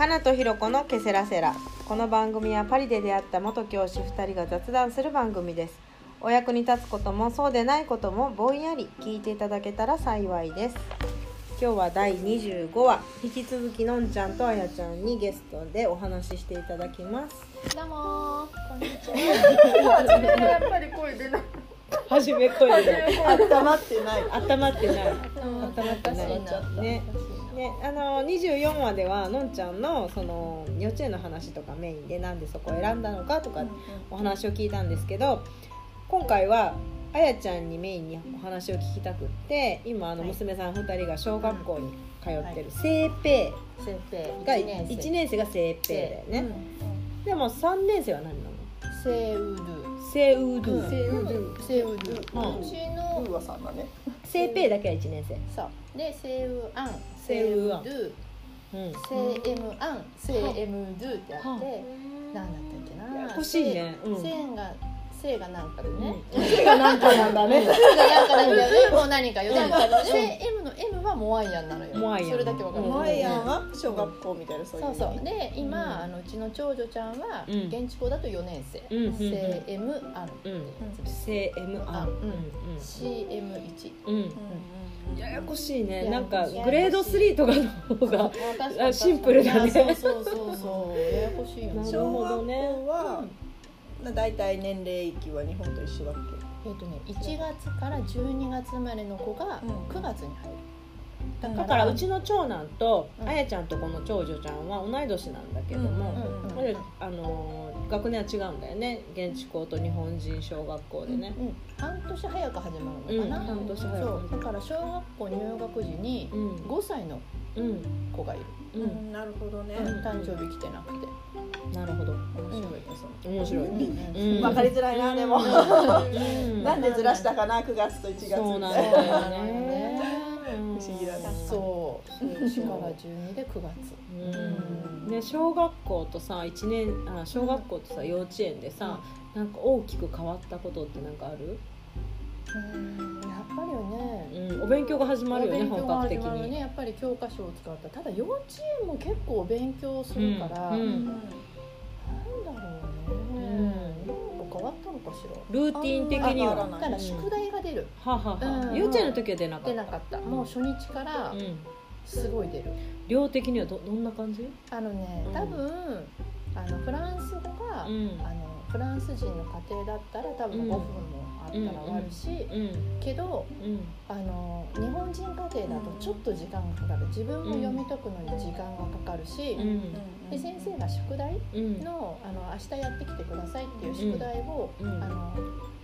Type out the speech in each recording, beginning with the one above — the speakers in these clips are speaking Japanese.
かなとひろこのケセラセラ。この番組はパリで出会った元教師2人が雑談する番組です。お役に立つこともそうでないこともぼんやり聞いていただけたら幸いです。今日は第25話。引き続きのんちゃんとあやちゃんにゲストでお話ししていただきます。どうもー。こんにちは。やっぱり声出ない。はじめ声で温まってない。温まってない。うん温まってない。ねね、あの24話ではのんちゃんのその幼稚園の話とかメインでなんでそこを選んだのかとかお話を聞いたんですけど今回はあやちゃんにメインにお話を聞きたくって今あの娘さん2人が小学校に通ってる聖平先生が一年生。1年生が聖平だよね、でも3年生は何なの？セウル。セウドゥセウル。セウル。うちうんのウーワさんだね。聖平だけは1年生。そう。でセウアン、セウアンセウうん。ドゥ、セエムアン、セエムドゥってあはって、なんだったっけな。ややこしいね。うん。セイがセイがなんかでね。手がなんかなんだね。セイがなんかなんだよね。もう何かよ。でもセイ M の M はモアイアンなのよ。モアイアン。それだけわかる。うんマイヤンは小学校みたいなそう。そうそう。で今、うん。あのうちの長女ちゃんは、うん。現地校だと4年生、うんうんうん。セ M アン、うん。聖 M アンうんうん CM1 うん。うんうんややこしいね。やなんかグレード3とかの方がシンプルだね。そうそうそうそう。ややこしいよ。ねなる小学ね校はだいたい年齢域は日本と一緒だっえっ、とね1月から12月生まれの子がうん。9月に入る、だだからうちの長男とうん。あやちゃんとこの長女ちゃんは同い年なんだけども、あのー学年は違うんだよね。現地校と日本人小学校でね、うん、半年早く始まるのかな、うん半年早くだから小学校入学時にうん。5歳のうん子がいる、うん。なるほどね。誕生日来てなくて。なるほど。面白いねそ面白い、うん。うん。わかりづらいなでも。うん。なんでずらしたかな9月と1月そうなんだよなね。不思議だね。そう。1から12で9月。うん。ね、小学校とさ一年あ小学校とさ幼稚園でさ、なんか大きく変わったことってなんかある、うんやっぱりよねうん、お勉強が始まるよね本格的に、ねやっぱり教科書を使った。ただ幼稚園も結構お勉強するから、うんうん。なんだろうね、なんか変わったのかしら。ルーティン的には。あ変わら宿題が出る、はあはあは。あうん。幼稚園の時は出なかった。出なかった。もう初日からうん、すごい出る。量的にはどどんな感じ、あのねうん多分、あのフランス語が、うん。あのフランス人の家庭だったら多分5分もあったら終わるし、うんけどうん。あの日本人家庭だとちょっと時間がかかる。自分も読み解くのに時間がかかるし、うん。で先生が宿題うん。のあの明日やってきてくださいっていう宿題を、うん。あの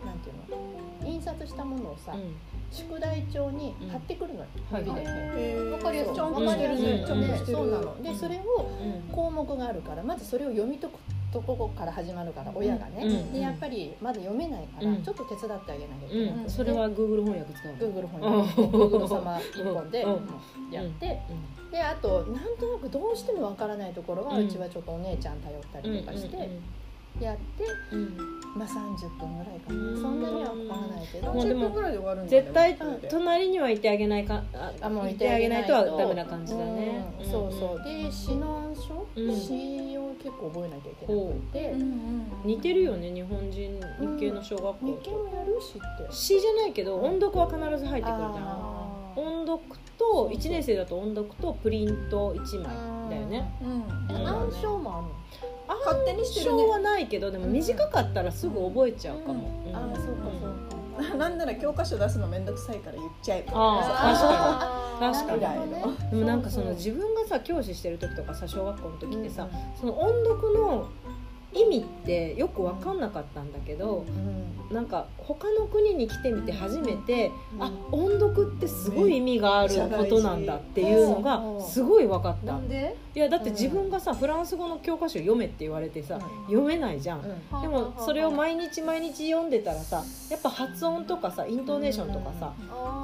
なんていうの印刷したものをさ、うん。宿題帳に貼ってくるのよ、はい指で。わかりやすい。わかりやすい。そうなの。で、それをうん。項目があるから、まずそれを読み解くところから始まるから、親がね。うん。で、やっぱりまだ読めないから、うん。ちょっと手伝ってあげなきゃいけない。うん、それは Google 翻訳使うの？Google 翻うん。訳、Google 様一本でうん。やって、で、あとなんとなくどうしてもわからないところは、ううんちはちょっとお姉ちゃん頼ったりとかしてやって、まあ30分ぐらいかうん。な。そんなにはかからないけど。もうでも10分ぐらいで終わるんだ絶対隣にはいてあげないかああもういてあげないとはダメな感じだね、うん。そうそう。で指南書、うん。詩を結構覚えなきゃいけなくて、似てるよね日本人日系の小学校日系ともやるしって。詩じゃないけど音読は必ず入ってくるじゃん。音読と1年生だと音読とプリント1枚だよね。うん。え暗証もあるの？あ勝手にしてるね。はないけどでも短かったらすぐ覚えちゃうかも、うん。ああそうかそうか。なんなら教科書出すのめんどくさいから言っちゃえば。あー確かに。なるほどねでもなんかそのう。自分がさ教師してる時とかさ小学校の時ってさ、うん。その音読の意味ってよく分かんなかったんだけど、うん。なんか他の国に来てみて初めて、うん。あ音読ってすごい意味があることなんだっていうのがうん。すごい分かった、なんで？いやだって自分がさフランス語の教科書読めって言われてさ、うん。読めないじゃん、うん。でもそれを毎日毎日読んでたらさやっぱ発音とかさイントネーションとかさ、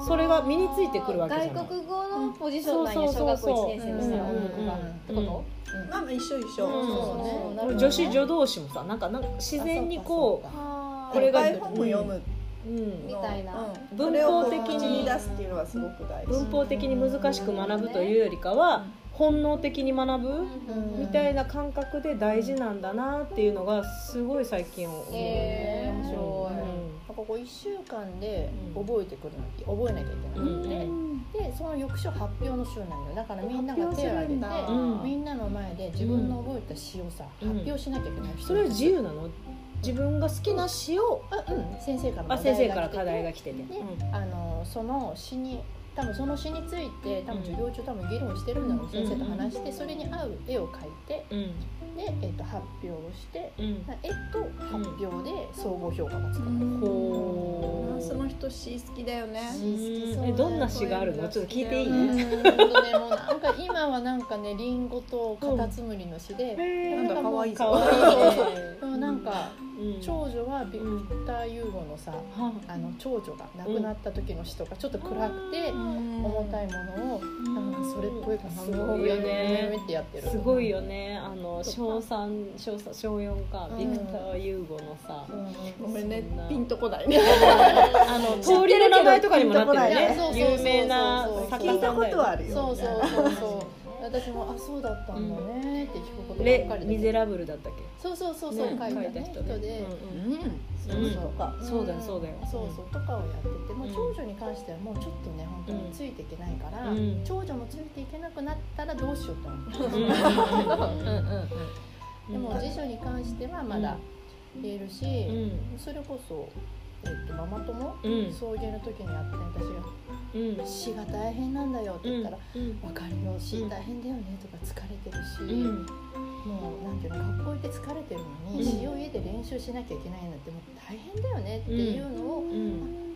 それが身についてくるわけじゃない。外国語のポジションなんやうん小学校1そう。そうそう年生にしたらうん音読がうん。ってこと？まあまあ一緒一緒。うん。そうね。女子女同士もさなんかなんか自然にこあーこれが本を読む。う、うん、みたいな。うん。文法的に出すっていうのはすごく大事。文法的に難しく学ぶというよりかは本能的に学ぶうん。みたいな感覚で大事なんだなっていうのがすごい最近思う、へー面白い。うん。なんかこう1週間でうん。覚えてくるの覚えなきゃいけないので、うんでその翌週発表の週なんだよ。だからみんなが手を挙げて、うんみんなの前で自分の覚えた詩をさ、うん。発表しなきゃいけないそれは自由なの？自分が好きな詩を？あうん。先生からあ先生から課課題が来てて、であのその詩に多分その詩について多分授業中多分議論してるんだろう、先生と話してそれに合う絵を描いてうんで、えっと発表をしてうん。絵と発表で総合評価がつく。フランスの人詩好きだよね。詩好きそう。だよえどんな詩があるの？ちょっと聞いていい、うん。ほんとねもうなんか今はなんかねリンゴとカタツムリの詩で、なんか可愛いいいねでもなんかうん。長女はビクター・ユーゴのさはあの長女が亡くなった時の詩とかちょっと暗くて重たいものをなんかそれっぽい感じすごいよね。ってやってる。すごいよね。あの小三小三小四かうん。ビクター・ユーゴのさ、うん。ごめんねピンとこない。ね あの通りの名前とかにもなってるね有名な作家聞いたこさんだよね。とはあるよ。そう。そうそうそう 私もあそうだったんだねって聞くことばレっかりで。ミゼラブルだったっけ？そうそうそうそう、ね書いたね人ねで、うんうん。うんそう。そうか。そうだよそうだよ。そうそう。とかをやっててもううん長女に関してはもうちょっとね本当についていけないから、うん。長女もついていけなくなったらどうしようと思って、うんうんうんでも次女に関してはまだ言えるし、うん。それこそ、えっとママ友、うん。送迎の時に会って私がうん「死が大変なんだよ」って言ったら「うん。分かるよ死大変だよね」とか疲れてるし、うん。もうなんていうの学校行って疲れてるのに、うん。詩を家で練習しなきゃいけないなんてもう大変だよねっていうのを、うん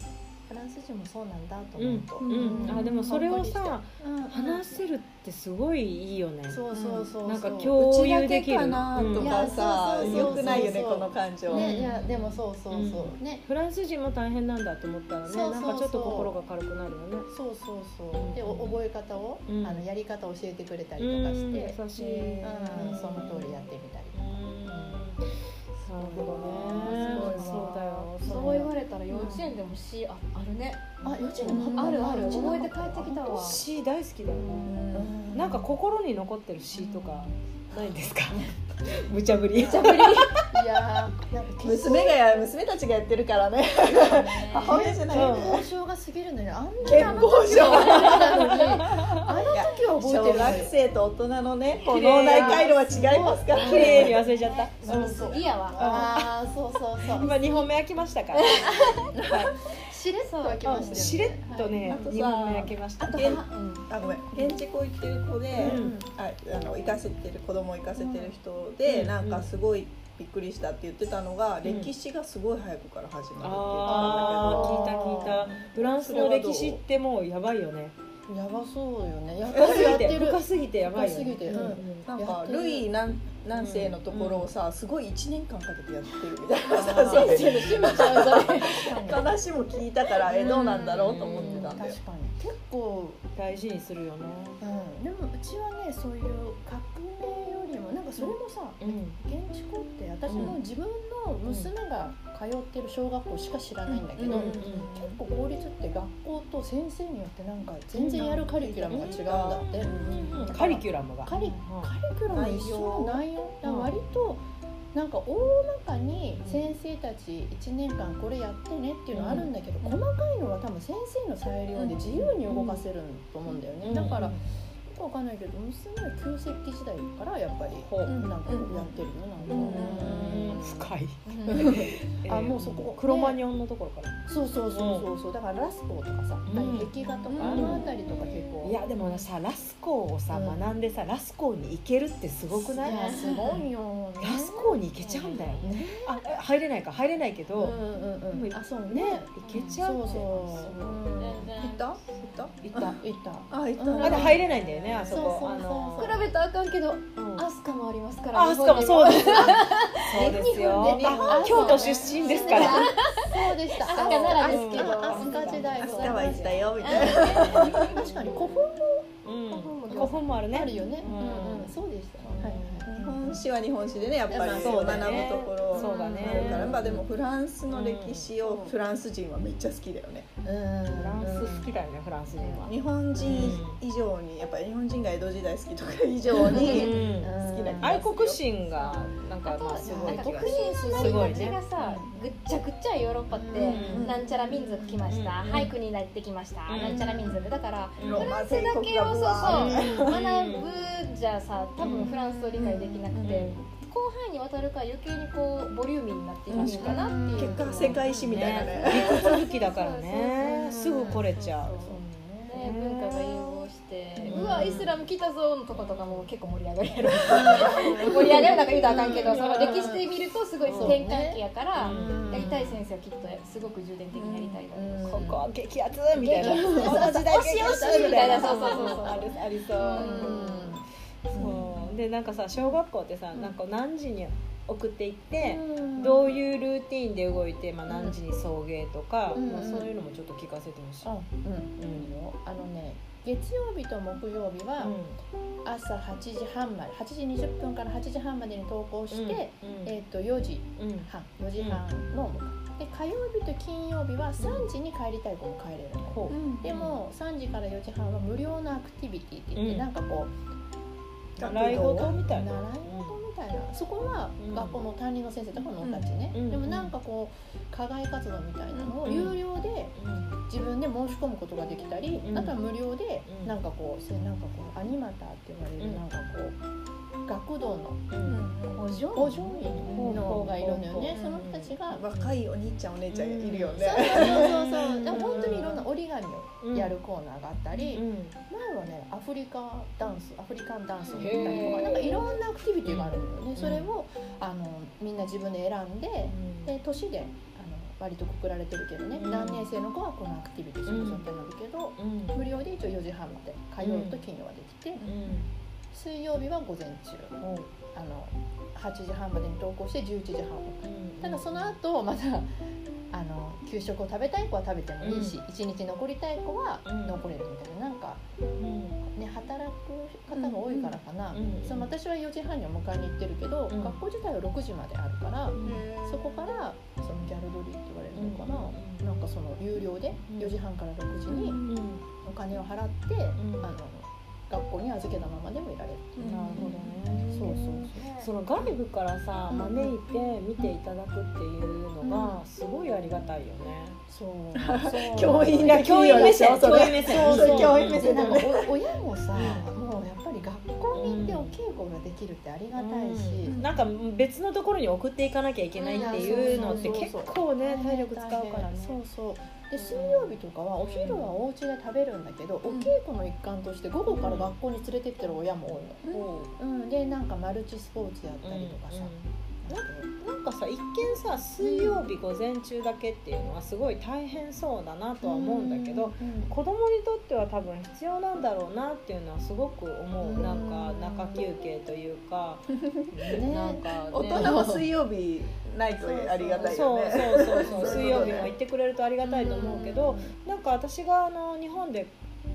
フランス人もそうなんだと思うと、うんあでもそれをさうん話せるってすごいいいよね。そうそうそうそうなんかう共有できる。かなといやかさよくないよねこの感情。ねいやでもそうそうそう、うん。ね。フランス人も大変なんだと思ったらねそうそうそう。なんかちょっと心が軽くなるよね。そうそうそう。でお覚え方を、うん。あのやり方を教えてくれたりうんとかして、優しい。うん、その通りやってみたりなるほどね。そうだよ。そう言われたら幼稚園でも詩ああるね。あ幼稚園のあるある。うちの覚えて帰ってきたわ。詩大好きだよ。なんか心に残ってる詩とかないんですか？無茶ぶり。いやーなんか娘がや娘たちがやってるからね。母親じゃない。よね交渉が過ぎるのにあんなに結ああの時は覚え小てるのに。学生と大人のね脳内回路は違いますから綺麗に。忘れちゃった。そうそう。いやわ。ああそうそうそう。今2本目開きましたからしれっと開きましたよね。しれっとねあとさ2本目開けました。現あごめん現地校行ってる子で、うん。ああの行かせてる子供を行かせてる人で、うん。なんかすごいびっくりしたって言ってたのが、ん。歴史がすごい早くから始まるって言ってたんだけあどー聞いた聞いた。フランスの歴史ってもうやばいよね。やばそうよね。や深すぎやって深すぎてやばいよね。深すぎてうん。うん。なんかルイ何何世のところをさ、すごい1年間かけてやってるみたいなあさーそういう閉めちゃう話も聞いたからえどうなんだろうと思ってたんだよ確かに。結構大事にするよね。うん。でもうちはねそういう革命よりもなんかそれもさ、うん。現地校って私も自分の娘が通ってる小学校しか知らないんだけど、うん。うん結構公立って学校と先生によってなんか全然やるカリキュラムが違うんだって、うん。カリキュラムが。カリカリキュラム一緒の内容だから割となんか大まかに先生たち1年間これやってねっていうのはあるんだけど、細かいのは多分先生の裁量で自由に動かせると思うんだよね、だからよくわかんないけど娘は旧石器時代からやっぱりほう。なんかやってるよなんか、深い。あもうそこクロマニョンのところから。そうそうそうそうそう。だからラスコーとかさ、ん。壁画とか、うん。あの辺りとか結構。いやでもさラスコーをさうん。学んでさラスコーに行けるってすごくない？すごいよ、ね、ラスコーに行けちゃうんだよね。あえ入れないか入れないけど。うんうんうんあそうね。ね行けちゃうそうそう、う。行然。った？行っ行った行った。たあ行った、うん。あで入れないんだよねあそこ。そうそうそうあの比べたらあかんけどうん。アスカもありますからあ、そうかもそうです。そうですよ。日本であ京都出身ですから。そうでした飛鳥奈良ですけど。あ飛鳥時代明日ございますは行ったよみたいな。確かに古墳うん。古墳も古古墳もあるね。あるよね。ううんんうん、そうでした。はい。はい。日本史は日本史でねやっぱり学ぶところ。そうだね。あるから、まあでもフランスの歴史をフランス人はめっちゃ好きだよね。うん。フランス好きだよねフランス人は。日本人以上にやっぱり日本人が江戸時代好きとか以上にうん。好きな気がするよ。愛国心がなんかまあすごい国のすごいがさ、ぐっちゃぐっちゃヨーロッパって、うん。なんちゃら民族来ました、うん。俳句になってきました、うん。なんちゃら民族。だからローマ帝だけをそうそううん学ぶじゃさ多分フランスを理解できなくて、うん広範囲にわたるから余計にこうボリューミーになっていくのかなっていう、結果世界史みたいなね。理屈好きだからね。すそうぐ来れちゃう。ね、文化が融合して、ううんわイスラム来たぞのとことかも結構盛り上がるやろ 盛り上がるなんか言うとあかんけどその歴史で見るとすごい転換期やから、うん。やりたい先生はきっとすごく重点的にやりたいだろう。し、ここは激アツみたいな。激アツ。この時代激アツ みたいな。そうそうそうそう。あるありそう。そうでなんかさ小学校ってさなんか何時に送っていってどういうルーティンで動いて、まあ、何時に送迎とか、うん。まあ、そういうのもちょっと聞かせてほしい。あ、うん、うん、あのね、月曜日と木曜日は朝8時半まで、8時20分から8時半までに登校して、うん。えっ、と4時うん。半、4時半ので火曜日と金曜日は3時に帰りたい子も帰れるの。ほでも3時から4時半は無料のアクティビティって言って、うん。なんかこう習い事みうたいな。習い事みたいな、そこはうん。学校の担任の先生とかのたちね、うん。でもなんかこう課外活動みたいなのをうん。有料でうん。自分で申し込むことができたり、うん。あとは無料でうんなんかこうせなんかこうアニマターって言われる、うん。なんかこう学童のうん。お嬢補助員の子がいるのよね、うん。その人たちが、若いお兄ちゃんお姉ちゃんいるよね、そうそうそうそう。でも本当にいろんな折り紙をやるコーナーがあったり、うん。前はねアフリカダンスアフリカンダンスをやったりとかなんかいろんなアクティビティがあるのよね、ん。それをあのみんな自分で選んでで年であの割とくくられてるけどね、うん。何年生の子はこのアクティビティするぞってなるけど、うん。無料で一応4時半まで火曜と金曜はできて、水曜日は午前中。うんあの8時半までに登校して11時半。うんただその後またあの給食を食べたい子は食べてもいいし、一日残りたい子はうん。残れるみたいななんかうん。ね働く方が多いからかな、うんその私は4時半には迎えに行ってるけど、うん。学校自体は6時まであるから、うんそこからそのギャルドリーって言われるのかな、うんなんかその有料でうん。4時半から6時にうんお金を払って、ん。あの学校に預けたままでもいられる、なるほどね。そうそうその外部からさうん。招いて見ていただくっていうのがすごいありがたいよね。そう。そう。教員いや教員目線。教員目線そうそう。教員目線なん親もさ、もうやっぱり学校に行ってお稽古ができるってありがたいし、うん。なんか別のところに送っていかなきゃいけないっていうのって結構ね体力使うからね。そうそうで水曜日とかはお昼はお家で食べるんだけど、お稽古の一環として午後から学校に連れてってる親も多いの、うん、でなんかマルチスポーツやったりとかさ、なんかさ一見さ水曜日午前中だけっていうのはすごい大変そうだなとは思うんだけど、子供にとっては多分必要なんだろうなっていうのはすごく思う、うん。なんか中休憩というか、ね。なんか、ね、大人は水曜日ないとありがたいそうよねそうそう。そうそう水曜日も行ってくれるとありがたいと思うけど、なんか私があの日本で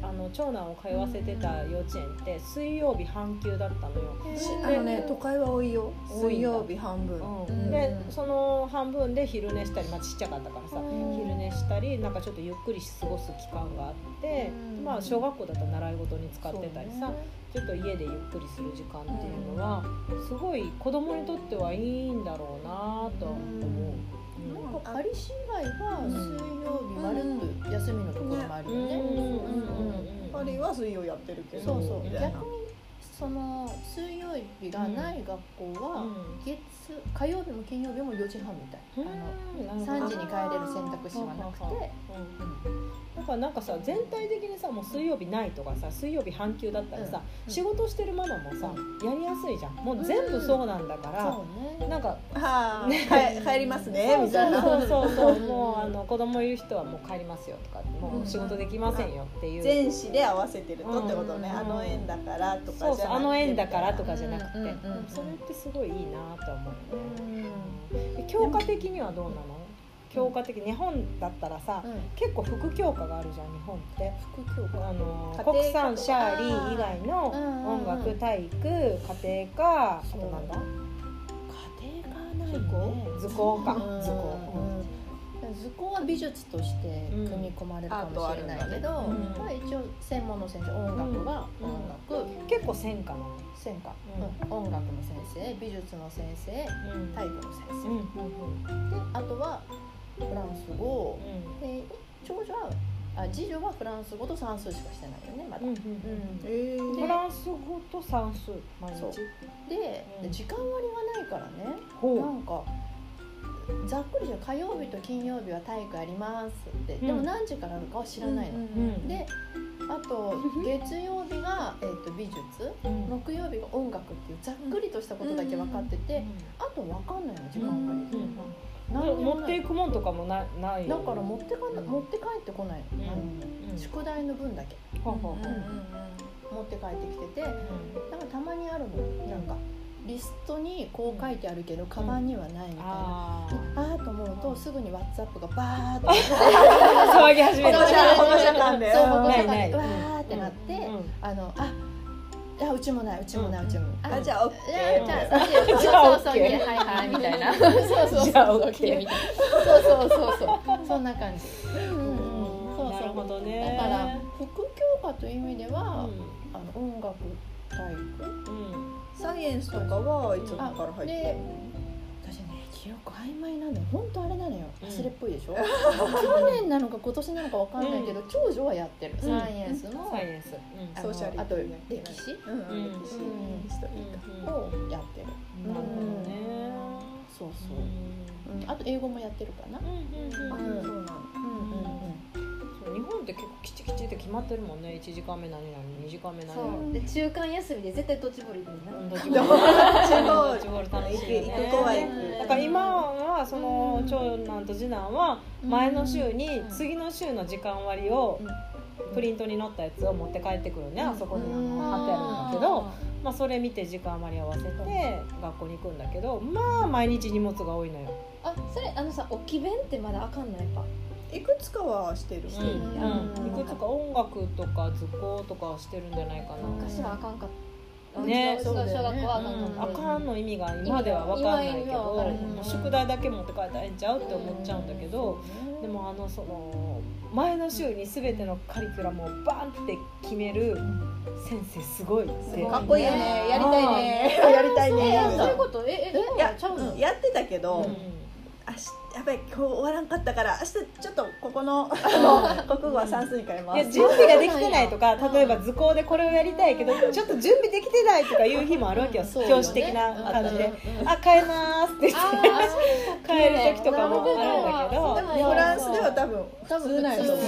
あの長男を通わせてた幼稚園って水曜日半休だったのよ。しあのね都会は多いよ。水曜日半分。うん、でその半分で昼寝したり、まあ、ちっちゃかったからさ、昼寝したりなんかちょっとゆっくり過ごす期間があって、うん。まあ、小学校だったら習い事に使ってたりさ、ちょっと家でゆっくりする時間っていうのは、すごい子供にとってはいいんだろうなとは思う。うんなん。かパリ市以外は水曜日まるっと休みのところもあるよね。パリは水曜やってるけどそうそう。逆にその水曜日がない学校は月火曜日も金曜日も4時半みたい、あの3時に帰れる選択肢はなくて、だからなんかさ全体的にさもう水曜日ないとかさ水曜日半休だったらさ、うん。仕事してるママもさやりやすいじゃん。もう全部そうなんだから、そうね。なんかはあ帰帰りますねみたいな。そうそうそう。もうあの子供いる人はもう帰りますよとかもう仕事できませんよっていう、全市で合わせてるとってことね。うん。あの円だからとかそうそうあの縁だからとかじゃなくて、それってすごいいいなと思うね、うん。で教科的にはどうなの？教科的日本だったらさうん。結構副教科があるじゃん日本って。副教科。あの国産シャーリー以外のうんうんうん。音楽体育家庭科あとなんだ？家庭科ない図ね。工図工か。うん。図工。うん図工は美術として組み込まれるかもしれないけど、うん。ねまあ、一応専門の先生音楽はうん。音楽、結構専科なの専科、ううん。音楽の先生美術の先生うん。体育の先生、うんうん。であとはフランス語。うで長女はあ次女はフランス語と算数しかしてないよねまだ、んうんうん。えー。フランス語と算数毎日で、うん。時間割がないからね。ほなんかざっくりじゃ火曜日と金曜日は体育ありますって、うん。でも何時からあるかは知らないの、うんであと月曜日が、えっと美術。うん。木曜日が音楽っていうざっくりとしたことだけ分かってて、あと分かんないの時間割、うん何にもない持っていくもんとかもなない。だから持ってかな、うん。持って帰ってこない。の、うん。宿題の分だけ。ほうほうほう。持って帰ってきててうなんかたまにあるの。なんかリストにこう書いてあるけど、カバンにはないみたいな。ああーと思うとすぐに WhatsApp がバーッとあ騒ぎ始める保護者間でそう保護者ないないがわーってなって、うん。あのあいやうちもないうちもない、うちもない。あじゃあ OK いやじゃあそうそうじゃあそうそう OK はいはいみたいな。そうそうそう。じゃあそう OK みたいな。そうそうそうそう。そんな感じ。うん。うそう。なるほそうどね。だから副教科という意味では、あの音楽体育？うん。サイエンスとかはいつから入ってで私ね記憶曖昧なのよ。本当あれなのよ。うん。忘れっぽいでしょ、去年なのか今年なのかわかんないけど、長女はやってる、うん。サイエンスの,、サイエンス。あソーシャリティのあと歴史？うん。うん歴史。うん。をやってる、なるほどね。そうそう、うん、あと英語もやってるかな、うんうんうん。うん。そうなのうんうんそう日本って結構きちきちって決まってるもんね。1時間目何々2時間目何そ々う。で中間休みで絶対ドッジボール行くんだ。ドッジボール。楽行くしいよね。行く子は行くだから今はその長男と次男は前の週に次の週の時間割をプリントに載ったやつを持って帰ってくるねあそこに貼ってあるんだけど、まあ、それ見て時間割り合わせて学校に行くんだけどまあ毎日荷物が多いのよ。あそれあのさ置き弁ってまだあかんのやっぱ？いくつかはしてるうんうん。いくつか音楽とか図工とかはしてるんじゃないかな。昔はあかんかった。ね。小学校はあかんかった。あかんの意味が今では分かんないけど。宿題だけ持って帰ったらええんちゃうって思っちゃうんだけどでもあのその前の週に全てのカリキュラムをバンって決める先生すごい。ってかっこいいよね。やりたいね。やりたいえね。そういうこと？ええでもいやちゃうのやってたけど、やばい今日終わらんかったから明日ちょっとここの あの国語は算数に変えます準備ができてないとか例えば図工でこれをやりたいけどちょっと準備できてないとかいう日もあるわけよ。ね。教師的な感じで。うん「あ変えます」って言って帰る時とかもあるんだけど。でもフランスでは多分普通なんやと思う。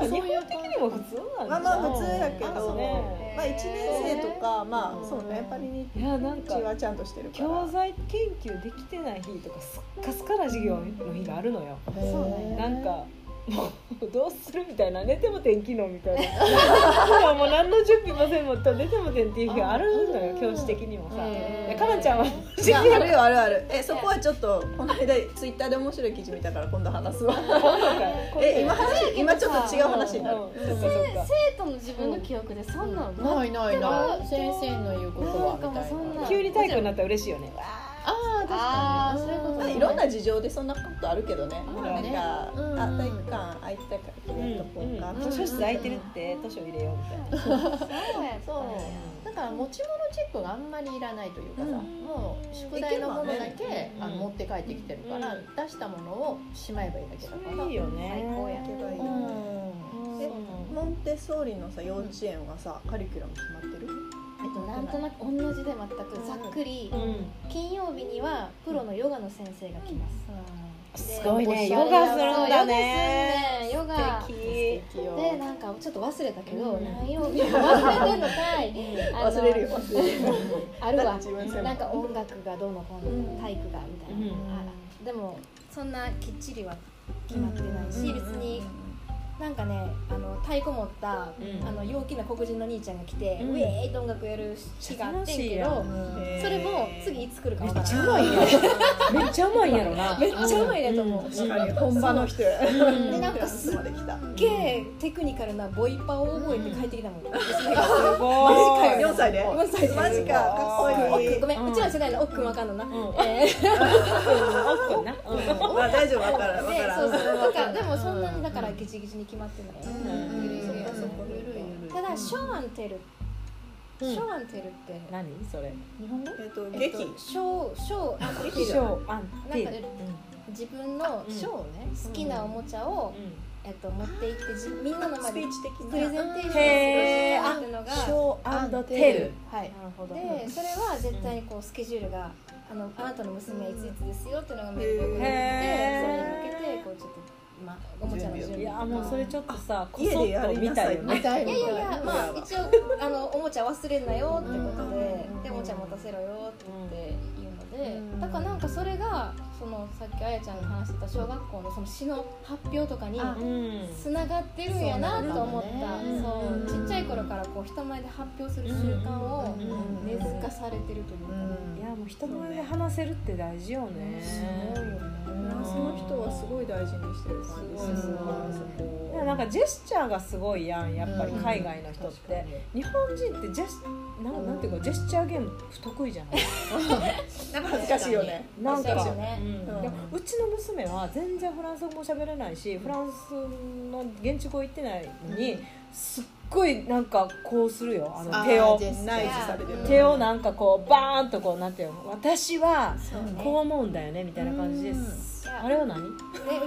普通 も普通なんまあまあ普通やけど、ね。まあ1年生とかまあそうねパリにいやなんかちはちゃんとしてる教材研究できてない日とかすっかすかな授業の日があるのよ。そうなんかも うどうするみたいな寝ても天気のみたいな。今もう何の準備もせんも寝ても天っていう日があるのよ教師的にもさ。へーでかなちゃんは あるよあるある。えそこはちょっとこの間ツイッターで面白い記事見たから今度話すわ。え今話今ちょっと違う話になる。うんそうかそうか。生徒の自分の記憶でそんなのないないない先生の言うことはみたいな急に体育になったら嬉しいよねああ確かに。あーそういうことまあいろんな事情でそんなことあるけどね。まあねなんか、うん。あ体育館空いてたからうんやっとこうか、うん図書室空いてるって図書入れようみたいなそう。やそうだから持ち物チェックがあんまりいらないというかさ、うん。もう宿題のものだけ、あの持って帰ってきてるから、うん。出したものをしまえばいいだけだから。いいよね。最高や行けばいいよね。モンテッソーリのさ幼稚園はさカリキュラム決まってる？となんとなく同じで全くざっくり。うん。金曜日にはプロのヨガの先生が来ます。すごいね。ヨガするんだね。ヨガ素敵素敵。よでなんかちょっと忘れたけど、うん。何曜日忘れてんのかい。忘れるよ忘れるよ。あるわ。なんか音楽がどうのこうの、うん体育がみたいな、うん。あでもそんなきっちりは決まってないし、別になんかねあの太鼓持った、うん。あの陽気な黒人の兄ちゃんが来て、うん。ウェーイと音楽やる日があってんけど、それも次いつ来るかめっわからないちゃうまいねめっちゃうまいん やろな。めっちゃうまいねと思う、うん。確かに。本場の人や。う。ん。でなんかすっげえテクニカルなボイパを覚えて帰ってきたもん、娘がすごいマジかよ。4歳で4歳で。マジか。かっこいい奥ごめん、ううんちらの世代の奥くんわかんのな、ん。えー。奥な。うん。まあ大丈夫。わからん。わからん。でそうそう。とかでもそんなにだからギチギチに決まってない、ただショーアンテル、うん。ショーアンテルって何？それ。日本語？えっとえっ劇。とショーショーアンテルショーアンテなんかル自分のうん。ショーね。好きなおもちゃを、えっと、持って行ってじみんなの前でスピーチ的プレゼンなテーションするっていうのがショーテル。はい。なるほど。でそれは絶対にこうスケジュールがあのあなたの娘はいついつですよっていうのが明確に出ててそれに向けてこうちょっと、まあ、おもちゃの準備いやもうそれちょっとさこ家そっとでやりなさい。見たいよね。いいやいやいや、まあうん、一応あのおもちゃ忘れんなよってことでうん。でおもちゃ持たせろよって言って言うのでうん。だからなんかそれがそのさっきあやちゃんが話してた小学校のその詩の発表とかにつながってるんやなと思った。そうちっちゃい頃からこう人前で発表する習慣をうん。根付かされてるというか。ねいやもう人前で話せるって大事よね。すごいよね。フランスの人はすごい大事にしてる感じするなそこでもなんかジェスチャーがすごいやんやっぱり海外の人って、日本人ってジェスなんなんていうかジェスチャーゲーム不得意じゃない？なんか恥ず かしいよね。なんか、ねうん。うちの娘は全然フランス語も喋れないしフランスの現地語行ってないのに、すっごいなんかこうするよ。あの手を手をなんかこうバーンとこうなんていうの私はこう思うんだよねみたいな感じです。あれは何？ね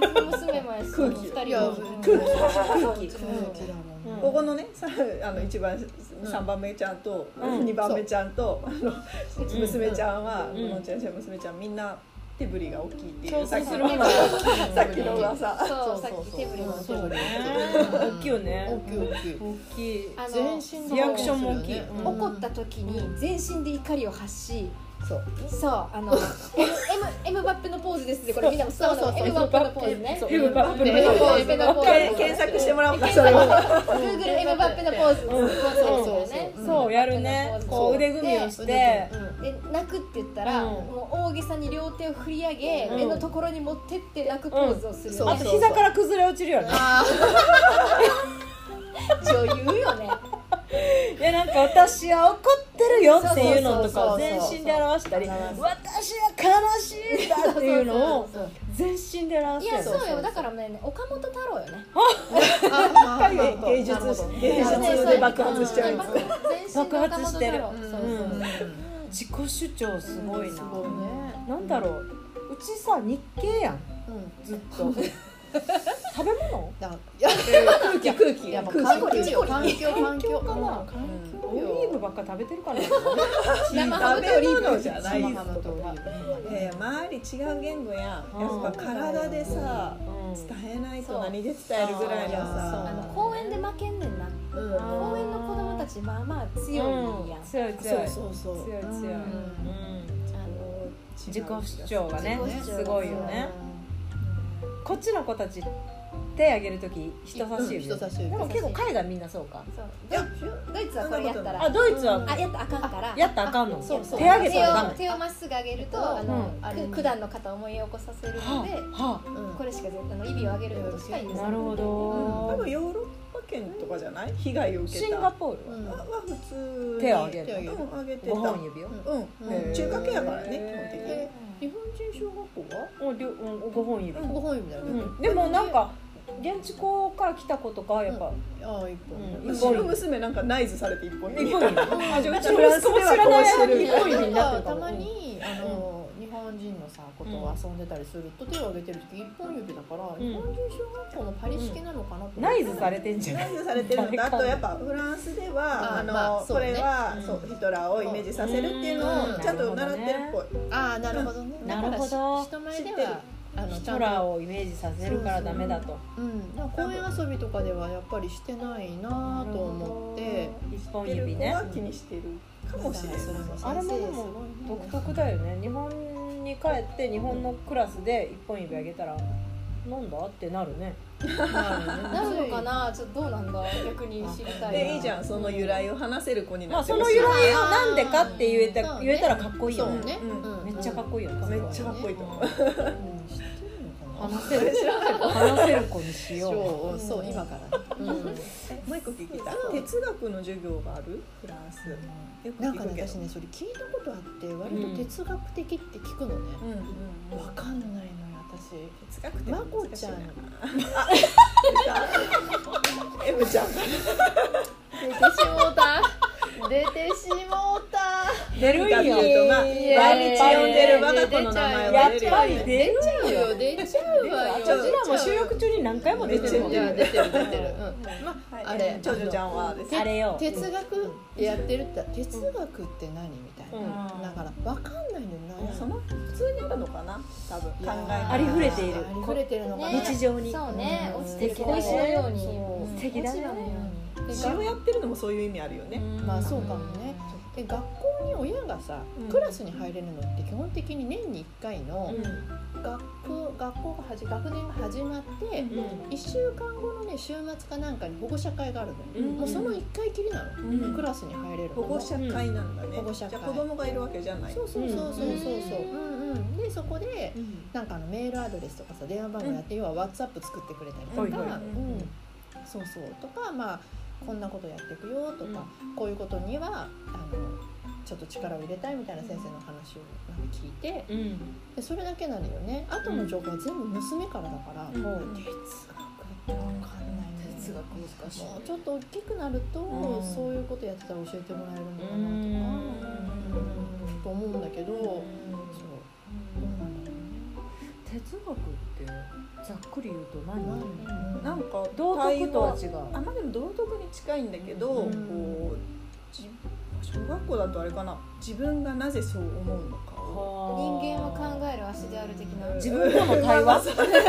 うちの娘もやし空気。二人いやも空気ここのねさあの一番3番目ちゃんとうん。2番目ちゃんとあの娘ちゃんはうん。のんちゃんちゃん娘ちゃんみんな手振りが大きいっていそうう さっきの噂。そうさっき手振りもそうそうね。大きいよね。大きい大きい。大きいあの全身のリアクションも大きい。うん。怒った時に全身で怒りを発しそう。そうあの M, M, M バッペのポーズですってこれみんなも伝わるのそうそうそう M バッペのポーズ。ねそう M バッペのポーズ。検索してもらおうか。それを Google M バッペのポーズ。うん。そうそうそう。ねそうやるね。こう腕組みをして。で泣くって言ったら、うん。もう大げさに両手を振り上げ、うん。目のところに持ってって泣くポーズをする、うん。あと膝から崩れ落ちるよね。あ 女優よね。いやなんか私は怒ってるよっていうのとかそうそうそう全そう。身で表したり表私は悲しいんだっていうのを全身で表いやしてるそうよ。だからね岡本太郎よね。あ 芸芸術芸術で爆発しちゃう爆発してる。自己主張すごいな。ね。なんだろう。うちさ日系やん。うん。ずっと食べ物？だいや空気。空気やっぱ空環気。境よ環境環境かな？オリーブばっか食べてるから。ね 生ハムとオ食べリーブ物じゃない生ハムとオリーブ。いやいや周り違う言語やん。やうんっぱ体でさうん。伝えないと何で伝えるぐらいのさ。あの公園で負けんねんな。うん公園の子供たちまあまあ強いや。ん、うん。強い強い。そうそうそう。強い強い、うん。うん。あの自己主張がねすごいよねこっちの子たち手挙げる時人差し指人差し指。でも結構海外みんなそうか。そう。ドドイツはこれやったらあドイツはあやったらあかんから。やったらあかんの？そうそう。手挙げたらダメ。手を手をまっすぐ上げるとあの、うんく九段の方を思い起こさせるので、はうん。これしか絶対の指を上げることしかいいんですあなるほ多ど分ヨーロッパ圏とかじゃない？被害を受けた。シンガポールうん。はは普通に。手を挙げる手を挙げてた。5本指を？うん。中華系やからね基本的に。え日本人小学校は？おりょうん5本指、5本指だよね。うん。でもなんか現地校から来た子とかはやっぱ、ああ一本。うちの娘なんかナイズされて一本。一本指あじゃあうちフランスも知らない。一本指になってたもまにあの日本人のさことを遊んでたりすると手を挙げてる時一本指だから日本人小学校のパリ式なのかな？とナイズされてんじゃないナイズされてるのとあとやっぱフランスではああの、まあそうね。これは、うん。そうヒトラーをイメージさせるっていうのうん。をちゃんと習ってるっぽい、ああなるほどね。なるほど人前ではあのヒちゃんとトラーをイメージさせるからダメだと。うん、だから公園遊びとかではやっぱりしてないなと思って。一本指ね。気にしてるかもしれない、それもあれもでも独特だよね。日本に帰って日本のクラスで一本指あげたらなんだ？って なるね。なるのかな？ちょっとどうなんだ？逆に知りたいな。えいいじゃん。その由来を話せる子にまあなって。ほしいその由来をなんでかって言えたうん。言えたらかっこいいよね。そうね。うん。めっちゃかっこいいよねめっちゃかっこいいと思う。うん。知ってるのかな？話せる。話せる子にしよう。そうそう今から。ねえもう一個聞きた。い哲学の授業がある？フランス。よくなんか聞くけど。ね私ねそれ聞いたことあって割と哲学的って聞くのね。うんうんうん。わかんないのよ私哲学ってまこちゃん。エムちゃん出てしもうた。出てしもうた。出るんよ。かっていうとまあ毎日呼んでる我が子の名前は出るよ。ね出る出ちゃう。よ出ちゃう。わよう。ちらも収録中に何回も出てるもん出てる出てる、あれ長女ちゃんはあれよ哲学やってるって哲学って何だからわかんないんだよな。その普通にあるのかな？多分考えありふれている。ありふれてるのかな、ね。日常に。そうね。うん。落ちてきのように。素敵だね。落ち葉のようにで詩をやってるのもそういう意味あるよね。まあそうかもねで学校に親がさ、うん。クラスに入れるのって基本的に年に1回のう学学校がはじ学年が始まって、ん。1週間後のね週末かなんかに保護者会があるのよ、うん。もうその1回きりなの、うん。クラスに入れるの保護者会なんだね。保護者会。じゃあ子供がいるわけじゃない。そうそうそうそうそうそう。うん。でそこでん。なんかあのメールアドレスとかさ電話番号やって、要は WhatsApp 作ってくれたりとか、うん。そうそう。とかまあこんなことやっていくよとか、こういうことにはあのちょっと力を入れたいみたいな先生の話をなんか聞いてうん。でそれだけなのよね。後の情報は全部娘からだから、うん。もう。哲学って分かんないね哲学難しい。もうちょっと大きくなると、うん。そういうことやってたら教えてもらえるのかなとか、うん。と思うんだけど、哲学ってざっくり言うと何？うねなんか道徳とは違う。あまあでも道徳に近いんだけど、うん。こうじ小学校だとあれかな。自分がなぜそう思うのかを。人間は考える足である的な。自分との対話？自分との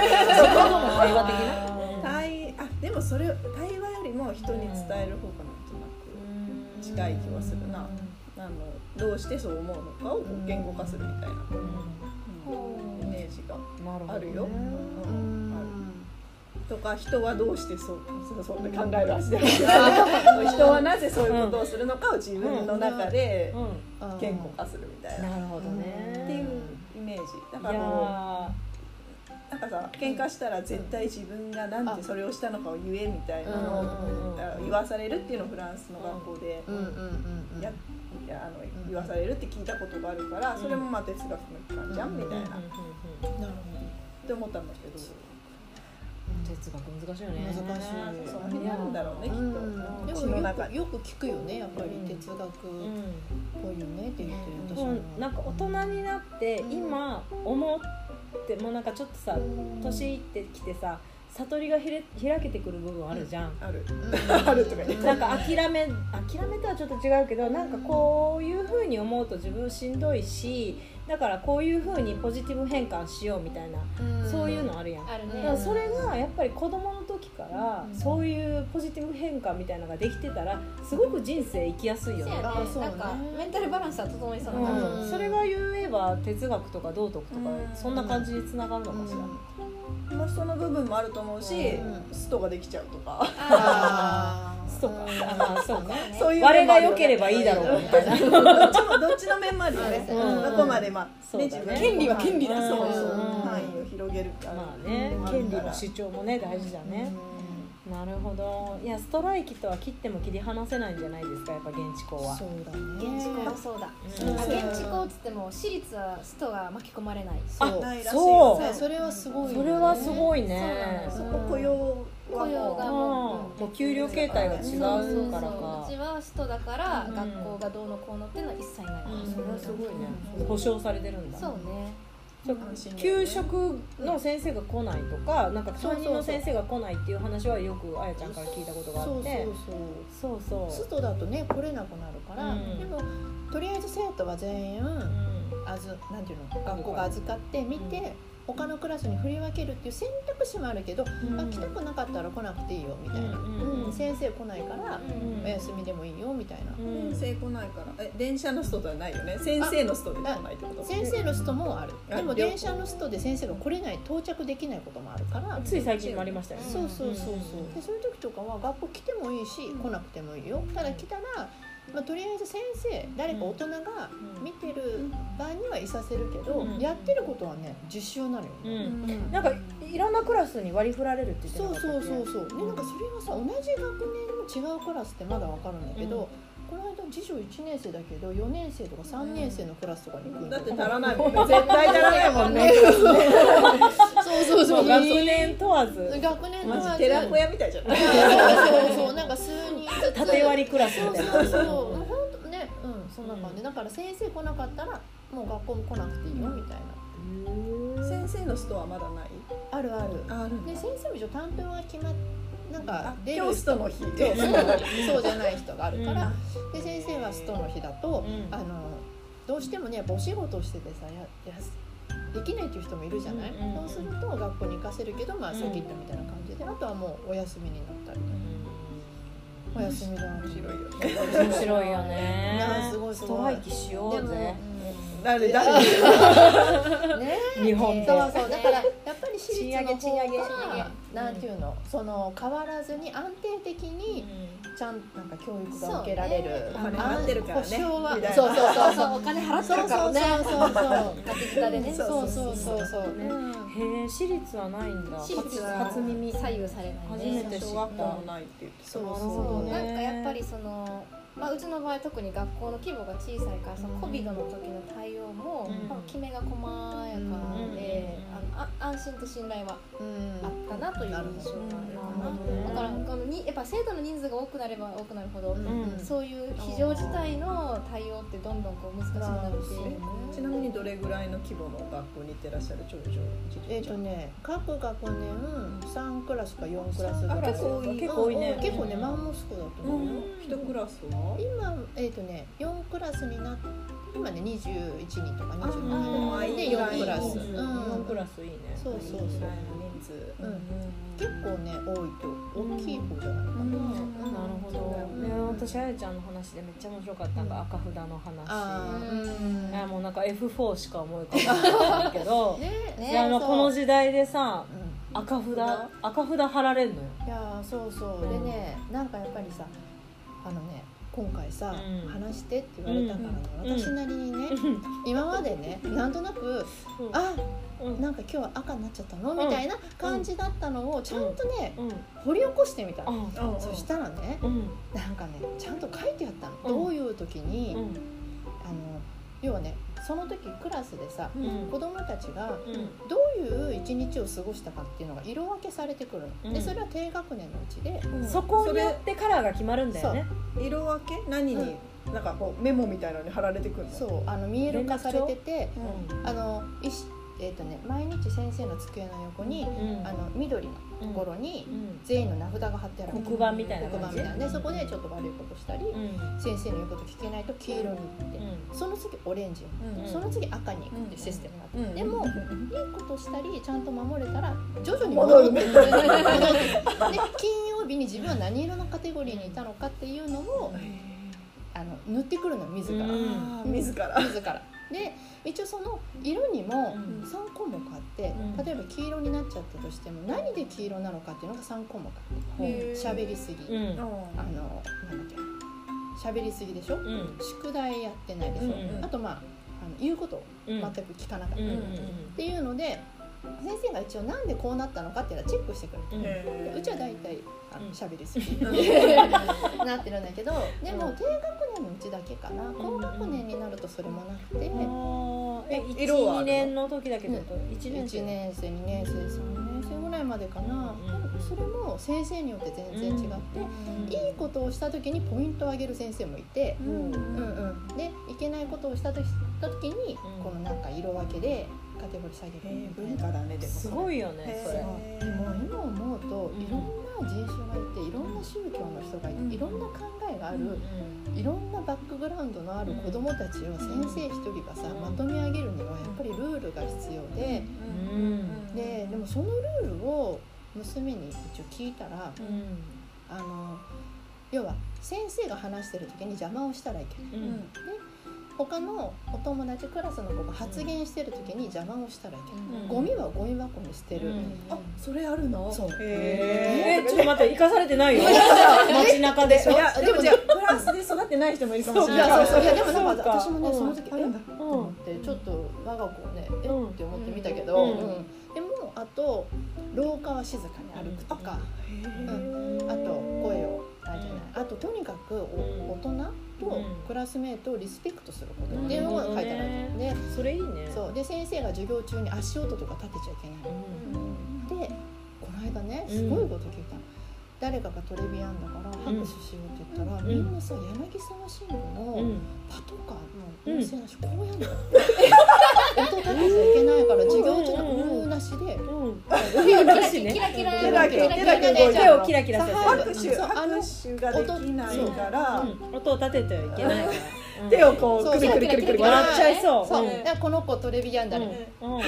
対話的な？対あでもそれ対話よりも人に伝える方がなんとなく近い気はするな。あのどうしてそう思うのかを言語化するみたいな、うんイメージがなるほどあるよ、ううん。んあるとか人はどうしてそうそうそう考える足で 人はなぜそういうことをするのかを自分の中で言語化するみたいな、んなるほどね。っていうイメージ。だいからなんかさ喧嘩したら絶対自分がなんでそれをしたのかを言えみたいなのを言わされるっていうのをフランスの学校でやいやあの言わされるって聞いたことがあるからそれもまあ哲学の一環じゃんみたいな。っなるほて思ったんだけど。哲学難しいよね。難しい。その辺にあるんだろうねきっど、と。うん、で。もよくよく聞くよねやっぱりうん。哲学っうんぽいよねって言ってる私なんか大人になって今思ってもうなんかちょっとさ年いってきてさ悟りがひれ開けてくる部分あるじゃん、ある。うん。あるとか言ってなんか諦め諦めとはちょっと違うけどなんかこういうふうに思うと自分しんどいしだからこういうふうにポジティブ変換しようみたいな、そういうのあるやん。あるだからねそれがやっぱり子供の時からうん。そういうポジティブ変換みたいなのができてたらすごく人生生きやすいよね。あそうね。なんかメンタルバランスは整いそうな感じ。うん、それが言えば哲学とか道徳とかうん。そんな感じにつながるのかしら、もうその部分もあると思うしうん。ストができちゃうとか。あー。そうかあまあそうね。そういう我が良ければいいだろうみたいな。どっちもどっちの面もあるよね。うん。どこまでまあね自分の権利は権利だそうそう。うん。範囲を広げるからまあね。うん。権利の主張もね大事だね、なるほど。いやストライキとは切っても切り離せないんじゃないですかやっぱ現地校は。そうだね。現地校はそうだ。うん。あ現地校っつっても私立はストが巻き込まれない。そう。そう。よそうそれはすごいよね。それはすごいね。なそこ雇用は雇用がももうもう給料形態が違うそうそうそう。からうかちはストだからうん。学校がどうのこうのっていうのは一切ない、それはすごいね。うん。保証されてるんだ。そうね給食の先生が来ないとかなんか担任の先生が来ないっていう話はよくあやちゃんから聞いたことがあって。そうそうそうそう。外だとね来れなくなるから、うん。でもとりあえず生徒は全員うん。あずなんていうの学校が預かって見て、他のクラスに振り分けるっていう選択肢もあるけど、あ来たくなかったら来なくていいよみたいな、うんうん先生来ないからお休みでもいいよみたいな、先生来ないから。え電車のストではないよね。先生のストで来ないってこと？先生のストもある。あでも電車のストで先生が来れない到着できないこともあるから、つい最近もありましたよね。そうそうそうそう。でそういう時とかは学校来てもいいし来なくてもいいよ。ただ来たら、まあ、とりあえず先生誰か大人が見てる場にはいさせるけど、うん。やってることはね実習なのよ、ううん。ん。なんかいろんなクラスに割り振られるって言ってなそうかったっけ？そうそうそうでなんかそれがさ同じ学年の違うクラスってまだわかるんだけど、うんこの間次女1年生だけど4年生とか3年生のクラスとかに行くんだってよ足らないもんね。絶対足らないもんね。そうそうそう。学年問わず。学年のマジ寺子屋みたいじゃん。そうそうそう。なんか数人ずつ。縦割りクラスそうみたいな。そうそうもう本当ねうんそんな感じ。だから先生来なかったらもう学校も来なくていいよみたいな。先生のストはまだない？あるある。あるで先生も一応担当が決まっなんかあ出る今日ストの日。そうじゃない人があるから、で先生はストの日だと、うん。あのどうしてもねお仕事をしててさややすできないっていう人もいるじゃない、うんうんそうすると学校に行かせるけどまあうんさっき言ったみたいな感じであとはもうお休みになったりお休みだ面白いよね。面白いよね。いやすごいすごい。ストライキしようぜ誰誰？ね日本で。そうそう。だからやっぱり私立の方賃上げ賃上げがなんていうの？その変わらずに安定的にちゃんなんか教育が受けられる、そうね。お金払ってるからね。そうそうそうそう。そうお金払ってそうるからねそうそう。そうそうそう。そうそうそうねへえ私立はないんだ。私立は初耳。左右されない初ねめて小学校もないって言ってそう。そう。なんかやっぱりその、まあ、うちの場合特に学校の規模が小さいからその COVID の時の対応も、うん。まあきめが細やかで、あのあ安心と信頼はうんあったなという印象があるかな、うんだからこのにやっぱ生徒の人数が多くなれば多くなるほど、うんそういう非常事態の対応ってどんどんこう難しくなっているちなみにどれぐらいの規模の学校に行ってらっしゃる長女えっ、とね各学年3クラスか4クラスぐらい。あ結構多い結構多いね。うん結構ねマンモス校だと思うよ、一クラスは今えっ、とね4クラスになって今ね21人とかあ22人。で4クラス、うんうん。4クラスいいね。そうそうそう。人数うん。結構ね多いと大きい方じゃないかな、うん。なるほど、ね、私あやちゃんの話でめっちゃ面白かったのが赤札の話。うん。いやもうなんか F4 しか思い浮かばないけど。ねいやまあそう。この時代でさうん。赤札赤札貼られんのよ。いやーそうそう。でねなんかやっぱりさあのね今回さ、うん。話してって言われたからね、うん。私なりにね、今までねなんとなく、あうん。なんか今日は赤になっちゃったの、みたいな感じだったのをちゃんとね、うん。掘り起こしてみたの、あそしたらねうん。なんかねちゃんと書いてあったの、うん。どういう時に、うん。あの要はねその時クラスでさ、うん。子供たちがうん。どういう一日を過ごしたかっていうのが色分けされてくるの、うん。でそれは低学年のうちで、そこによってカラーが決まるんだよね。色分け？何に、なんかこうメモみたいなのに貼られてくるの？そうあの見える化されててうん。あのいしえーとね、毎日先生の机の横に、うん。あの緑のところにうん。全員の名札が貼ってある。黒板みたいな黒板みたいなでそこでちょっと悪いことしたり、うん。先生の言うこと聞けないと黄色に行って、その次オレンジに、うん。その次赤に行くっていうシステムがあって、うん。でも、いいことしたりちゃんと守れたら徐々に戻る。る。で 金曜日に自分は何色のカテゴリーにいたのかっていうのをあの塗ってくるのよ自ら、自ら。自らで一応その色にもうん。3項目あって、うん。例えば黄色になっちゃったとしても何で黄色なのかっていうのが3項目あってへー。喋りすぎ、うん。あのなんだっけ喋りすぎでしょ、うん。宿題やってないでしょ、うんうんあとまああの言うことをうん。全く聞かなかった、っていうので先生が一応なんでこうなったのかっていうのはチェックしてくれる、うん。うちは大体あのうん。喋りすぎ、うんなってるんだけどでも低学年のうちだけかな。高学年になるとそれもなくて、あー。え一色はあるの？二年の時だけど一年生1年生？2年生3年生ぐらいまでかな、うん。それも先生によって全然違って、いいことをした時にポイントをあげる先生もいて、うん。うんうん、でいけないことをした時した時に、うん。このなんか色分けでカテゴリー下げる文化だねでもすごいよねそれでも今思うとうん。いろんな人種がいていろんな宗教の人がいうん。ていろんな考えがあるいろんなバックグラウンドのある子どもたちを先生一人がさまとめ上げるにはやっぱりルールが必要で。うん。ででもそのルールを娘に一応聞いたらあの要は先生が話してる時に邪魔をしたらいけない。うん他のお友達クラスの子が発言してる時に邪魔をしたらいけない、うん。ゴミはゴミ箱に捨てる、あそれあるの？そう。へえー。ちょっと待って生かされてないよ。街中でしょいやでもじゃあフランスで育ってない人もいるかもしれいないやそうそういやでもなんかか私もねうんその時えあるんだと思ってちょっと我が子をねえうんって思ってみたけど、うんうんでもあと廊下は静かに歩くとか、うんあと声をあととにかくお大人とクラスメートをリスペクトすることっていうのが書いてあるわけでそれいいね。そう。で先生が授業中に足音とか立てちゃいけないでこの間ねすごいこと聞いたの、誰かがトレビアンだから拍手しようって言ったら、うん。みんなさ柳沢新聞のうん。パトカーの音声なしこうやんの 音立てちゃいけないから授業中のうーなしで。うん。キラキラキラキラキラキラキラ手をキラキラさせる拍手ができないから音を立ててはいけないから手をこうくるくるくるくる笑っちゃいそうそう、この子トレビアンだね、うん。うん。も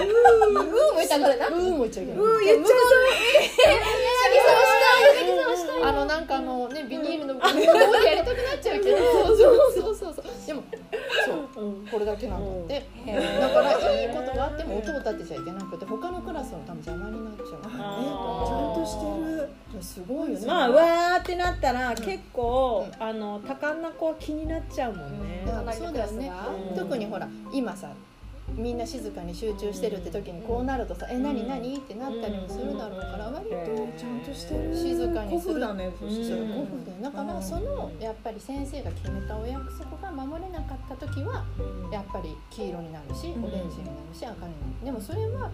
いたからなうん。も言っちゃいけない、うー言っちゃあのなん。かあのねビニールの向こうでやりたくなっちゃうけどそうそうそうそうでもそう。うん。これだけなんだって、だからいいことがあっても音を立てちゃいけなくて他のクラスの多分邪魔になっちゃうからね。ちゃんとしてる。すごいよね。まあわーってなったら結構あの多感な子は気になっちゃうもんね。そうだよね。うん。特にほら今さみんな静かに集中してるって時にこうなるとさ「え何何?」ってなったりもするだろうから割とちゃんとしてる。静かにするだねそしてうん。5分でだからそのやっぱり先生が決めたお約束が守れなかった時はやっぱり黄色になるしうん。オレンジになるし赤になる。でもそれは、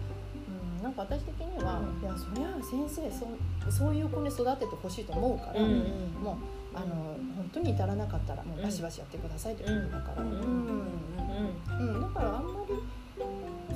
うん、なんか私的には、うんいやそりゃ先生そそういう子に育ててほしいと思うから、うん。もうあの本当に至らなかったらもうバシバシやってくださいってことだから、ううん。だからあんまり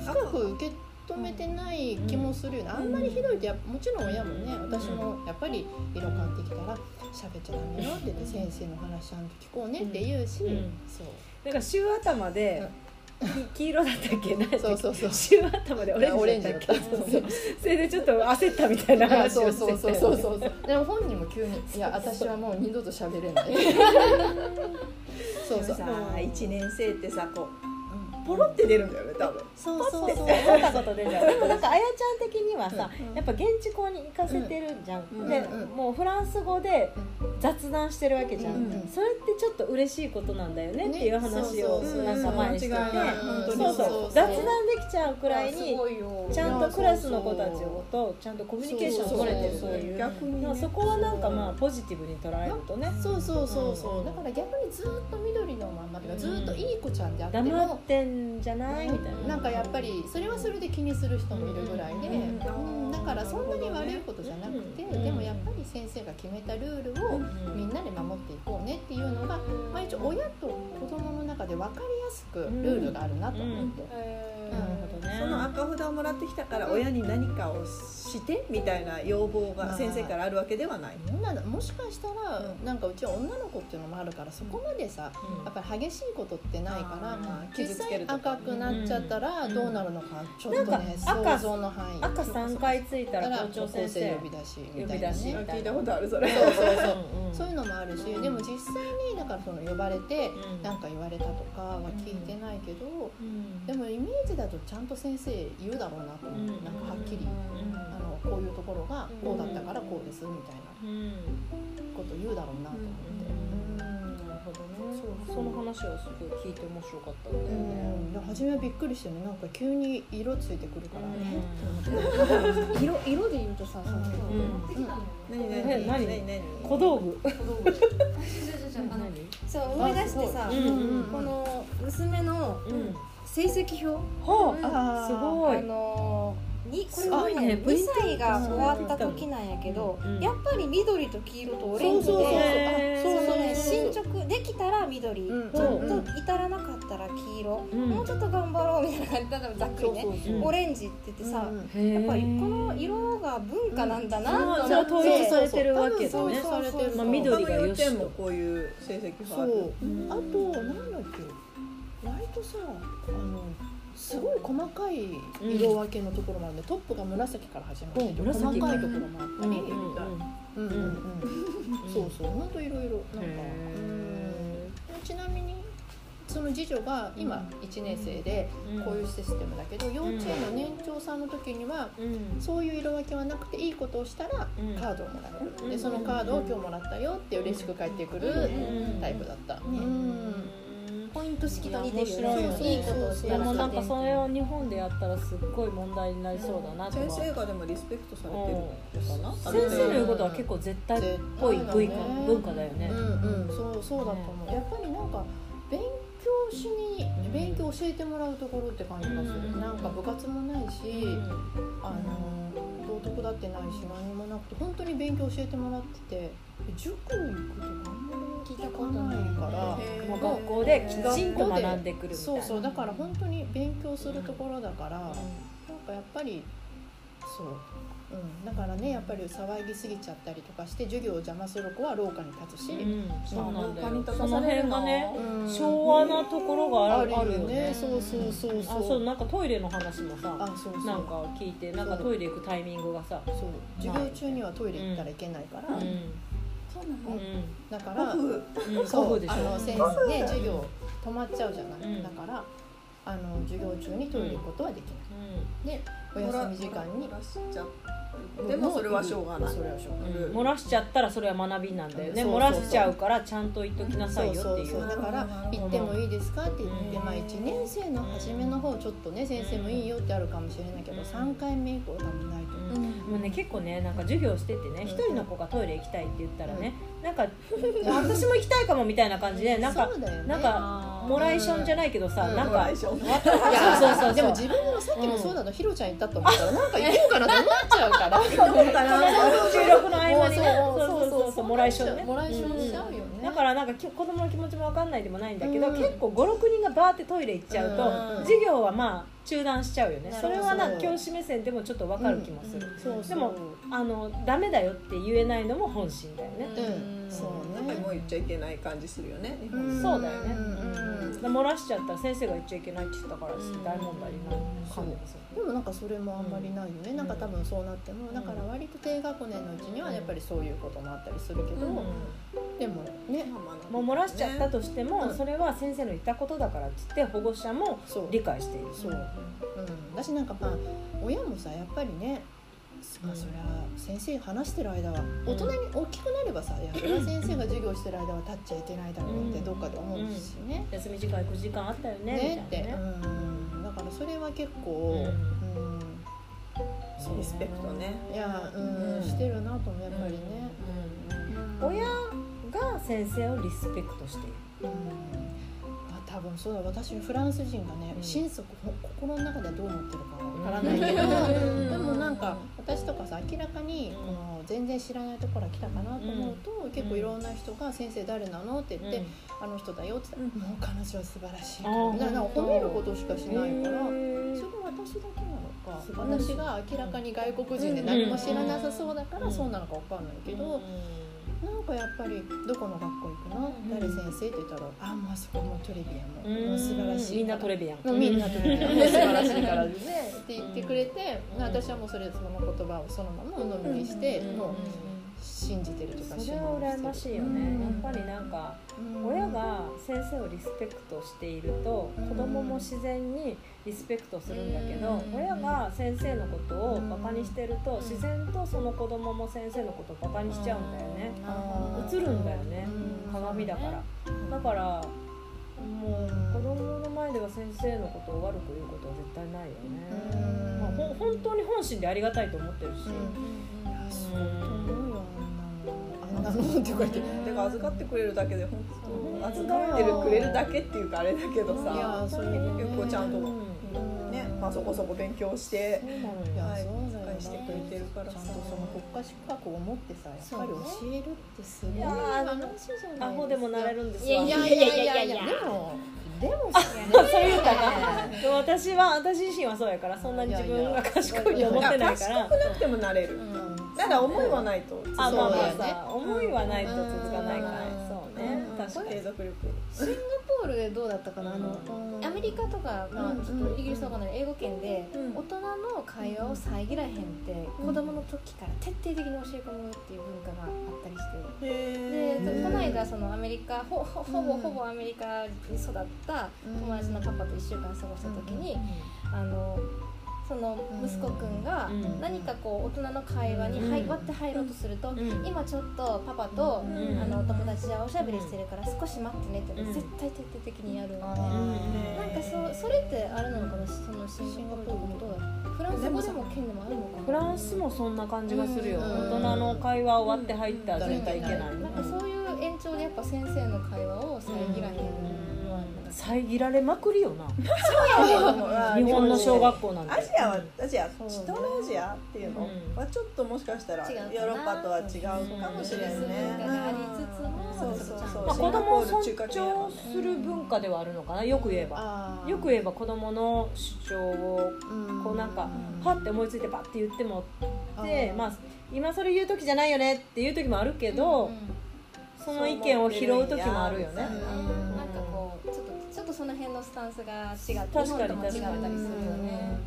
深く受け止めてない気もするよね、あんまりひどいとやもちろん親もね私もやっぱり色変わってきたら喋っちゃダメよって言って先生の話ちゃんと聞こうねって言うし、うん。そう。なんか週頭でき 黄色だったっけ？何だっけそうそうそう。週頭でオレンジオレンジだった。だっけそれでちょっと焦ったみたいなあ話そうをしてて。そうそうそうそう。でも本人も急に「いや私はもう二度と喋れない」そうそう。さ1年生ってさこうんうポロって出るんだよね多分。そうそうそう。思ったことでじゃん でもなんかあやちゃん的にはさ、うん。やっぱ現地校に行かせてるじゃん、うん。で、うん。もうフランス語で雑談してるわけじゃん、うん。うんそれってちょっと嬉しいことなんだよねっていう話をなんか前にしてて、雑談できちゃうくらいにちゃんとクラスの子たちとちゃんとコミュニケーションを取れてるという。逆にそこはなんかまあポジティブに捉えるとね。そうそうそうそう、うん。だから逆にずっと緑のまんまとかずっといい子ちゃんであっても、黙ってんじゃない？みたいな。なんかやっぱりそれはそれで気にする人もいるぐらいで、うん。うん。だからそんなに悪いことじゃなくて、うん。でもやっぱり先生が決めたルールをみんなで守っていこうねっていうのが、まあ、一応親と子供の中で分かりやすくルールがあるなと思って。なるほどねその赤札をもらってきたから親に何かをしてみたいな要望が先生からあるわけではない。どうなんだもしかしたら、うん。なんかうちは女の子っていうのもあるからそこまでさ、やっぱり激しいことってないからあー実傷つけ際る赤くなっちゃったらうん。どうなるのかちょっとなんね想像の範囲。赤3回ついたからら校長先生呼び出しみたいなね。聞いたことあるそれ。そうそうそう。うんうん。そういうのもあるし、うん。でも実際にだからその呼ばれてうん。何か言われたとかは聞いてないけど、うん。でもイメージだとちゃんと先生言うだろうなと思って、うん。なんかはっきり、うん。あのこういうところがこうだったからこうですみたいなうん。こと言うだろうなと思って。うん。なるほどね。そうその話はすごい聞いて面白かったんだようねん、で初めはびっくりしてねなんか急に色ついてくるからね、色色で言うとさ、うん。うん。何え何何何何？小道具。そう思い出してさ、うんうんこの娘のうん。成績表、はうん。あすごいあのーにこれすごいねね2歳が終わった時なんやけど、うんやっぱり緑と黄色とオレンジでそうそねそう。進捗できたら緑、うんちょっうんと至らなかったら黄色、うん。もうちょっと頑張ろうみたいな感じ例えばざっくりね。そうそうそう。オレンジって言ってさ、うんやっぱりこの色が文化なんだなとそれは思って、統一されてるわけだそうねそうそう。されてるまあ他緑がよしと。こういう成績があるそう、あとなんだっけ。割とさあのすごい細かい色分けのところもあるんで、トップが紫から始まってうん紫細かいところもあったり、うんそうそうほん。といろいろなんかへうんちなみにその次女が今1年生でうん。こういうシステムだけど幼稚園の年長さんの時にはうん。そういう色分けはなくていいことをしたらうん。カードをもらえる。うん。でそのカードを今日もらったよって嬉しく返ってくるうん。タイプだった。ねうんポイント式と似てるよいや面白い。よねねいいことでもなんかそれを日本でやったらすっごい問題になりそうだなとは。先生がでもリスペクトされてるのかな先生の言うことは結構絶対っぽい文化文化だよね。うんうんそうそうだと思う。やっぱりなんか勉強しに勉強教えてもらうところって感じがする、うん。なんか部活もないし、あの道徳だってないし何もなくて本当に勉強教えてもらってて塾行くとかあんまり聞いたことないからもう学校できちんと学んでくるみたいな。そうそうだから本当に勉強するところだから、なん。かやっぱりそう、うん、だからねやっぱり騒ぎすぎちゃったりとかして授業を邪魔する子は廊下に立つし、うんそうなんだ廊下によその立たされるの辺がねうん。昭和なところがあるあるよね。そうそうそうそう。あそうなんかトイレの話もさあそうそう。なんか聞いてなんかトイレ行くタイミングがさそう。授業中にはトイレ行ったらいけないから、うん。そうなのだ。から僕うんそう。でしょ。あの先生ね授業止まっちゃうじゃない、うん。だからあの授業中にトイレ行くことはできない、でお休み時間に漏らしちゃうでもそれはしょうがない。それはしょうがない、うん。漏らしちゃったらそれは学びなんだよね。漏らしちゃうからちゃんと言っときなさいよっていう。だから行ってもいいですかって言って、うんまあ、1年生の初めの方ちょっとね先生もいいよってあるかもしれないけど、うん。3回目以降多分ないと思う、もうね結構ねなんか授業しててねうん。一人の子がトイレ行きたいって言ったらねなんか私も行きたいかもみたいな感じでなんかなんかモライションじゃないけどさうん。なんかそうそうそう。でも自分もさっきもそうだの、ひろちゃん言ったと思ったらなんか行こうかなと思っちゃうから収録の合間にね。もそうそうそう。そうモライションねモライションしちゃうよね、だからなんかき子供の気持ちも分かんないでもないんだけど、うん。結構56人がバーってトイレ行っちゃうと、うん。授業はまあ中断しちゃうよね。それはな教師目線でもちょっと分かる気もする、でもあのダメだよって言えないのも本心だよね、うんそうね。なんかもう言っちゃいけない感じするよね。日本うん。そうだよね。うん。で漏らしちゃったら先生が言っちゃいけないって言ったからうん。大問題になる。感じですよでもなんかそれもあんまりないよね、なんか多分そうなってもだから割と低学年のうちにはやっぱりそういうこともあったりするけど、でもね。もう漏らしちゃったとしても、うんそれは先生の言ったことだからって言って保護者もそう理解している。そう。うん、だしなんかまあ親もさやっぱりねまあ、そりゃ先生話してる間は大人に大きくなればさいや それは先生が授業してる間は立っちゃいけないだろうってどっかで思うしね。休み時間9時間あったよねねって、みたいなね。うん、だからそれは結構、ううん。リスペクトね。いや、うん。うん。してるなと思うやっぱりね。うん。親が先生をリスペクトしている。うん。あ多分そうだ私フランス人がね、うん。心底ほ心の中ではどう思ってるかわからないけど、うん。でもなんか私とかさ明らかにこの全然知らないところから来たかなと思うと、結構いろんな人が「先生誰なの?」って言って、あの人だよ」って言ったら「もう彼女は素晴らしい」みたいな褒めることしかしないから。へそれー私だけなのか私が明らかに外国人で何も知らなさそうだからそうなのかわかんないけど、なんかやっぱり「どこの学校行くの？うん誰先生?」って言ったら「あもうあそこもうトレビアも。うん。もう素晴らしい」みんなトレビアン。みんなトレビアン。素晴らしいからね。って言ってくれて、私はもうそれその言葉をそのまま鵜呑みにして、うん。もう信じてるとかそれは羨ましいよね、やっぱりなんか親が先生をリスペクトしているとうん子供も自然にリスペクトするんだけどうん。親が先生のことをバカにしてるとうん。自然とその子供も先生のことをバカにしちゃうんだよね。映るんだよね。うん。鏡だから。だからもう子供の前では先生のことを悪く言うことは絶対ないよね、まあ、本当に本心でありがたいと思ってるし、そうと思うよあんなのあんなのって言われててか預かってくれるだけで本当預かってるくれるだけっていうかあれだけどいさやそれ結構ちゃんとうん。ねまあそこそこ勉強してはいそうだ。よにしてくれてるからさ。ちゃんとその国家資格を持ってさやっぱり教えるってすごい話じゃないですか。アホでもなれるんですわいやいやいやいやいやいやでもでもそれ言ったらあか。ん でも私は私自身はそうやからそんなに自分が賢いと思ってないから。賢くなくてもなれるただ思いはないとあまあまあそうだよさ思いはないと続かないから。うん。そうね。うん。確かに。継続力シンガポールでどうだったかな？あのアメリカとか、まあ、ちょっとイギリスとかの英語圏で、うん大人の会話を遮らへんって子供の時から徹底的に教え込むっていう文化があったりして。へでーこの間そのアメリカほほほぼほぼアメリカに育った友達のパパと1週間過ごした時に、あのその息子くんがうん。何かこう大人の会話に割って入ろうとすると、ん。今ちょっとパパと、うん。あのお友達はおしゃべりしてるから少し待ってねってうん。絶対徹底的にやるのあで、ーなんかそうそれってあれなのかなそのシンガポールどフランス語でも県でもあるのかな？フランスもそんな感じがするよ。うん。大人の会話終わって入ったら絶対いけない。なんかそういう延長でやっぱ先生の会話を遮らへん遮られまくりよな。あー日本の小学校なんて。アジアはアジアそうね東南アジアっていうの？うん。はちょっともしかしたらヨーロッパとは違うかもしれないね。ありつつもそうそうそう。まあ、シ子供を尊重する文化ではあるのかなよく言えば。よく言えば子供の主張をうん。こうなんかうん。はって思いついてパッて言ってもでまあ今それ言う時じゃないよねっていう時もあるけど、その意見を拾う時もあるよね。うんなんかこうちょっとその辺のスタンスが違って確かに違ったりするよね。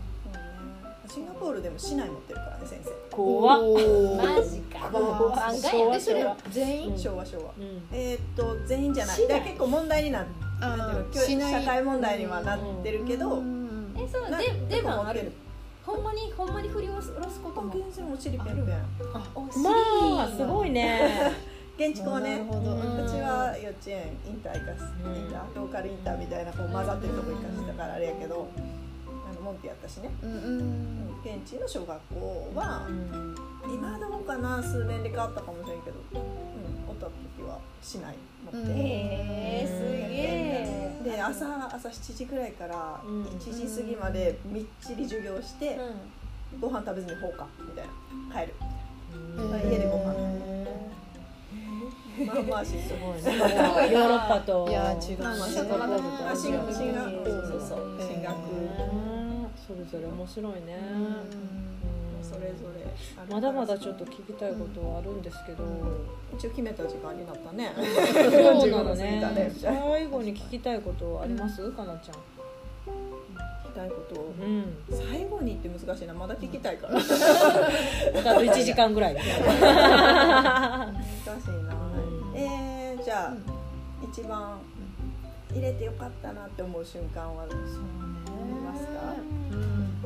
シンガポールでも市内持ってるからね先生。怖マジか。怖っ。漫画や昭和でそれ昭和全員？うん昭和昭和。うん。えーっと全員じゃない。だ結構問題になってあなんていうの教ーしない社会問題にはなってるけど、うん。えそうなででもある？持ってる。ほんまにほんまに振り下ろすことも。全然もちりペンペン。おまあすごいね 現地校ね。うん。うちは幼稚園インター行かす、うん。インターローカルインターみたいなこう混ざってるとこ行かしたからあれやけどあのモンテやったしね。うんうん。現地の小学校はうん。今どうかな数年で変わったかもしれんけど、うん、おった時はしない。持って、うん。へえすげえで朝朝7時ぐらいからうん。1時過ぎまでみっちり授業して、ご飯食べずに放課みたいな。帰る。うん家でご飯。へまあまあすごいね。ヨーロッパと。いや違う。シンガポールと。あ進学。進学。うんそうそうそう。進学。うんそれぞれ面白いねうんそれぞれまだまだちょっと聞きたいことはあるんですけど、一応決めた時間になったね。そうなの45分過ぎたねね最後に聞きたいことあります、かなちゃん。聞きたいこと。をうん。最後にって難しいな。まだ聞きたいから。難しいあと1時間ぐらい。でな、うんえー、じゃあ、一番入れてよかったなって思う瞬間はそうねますか？うん。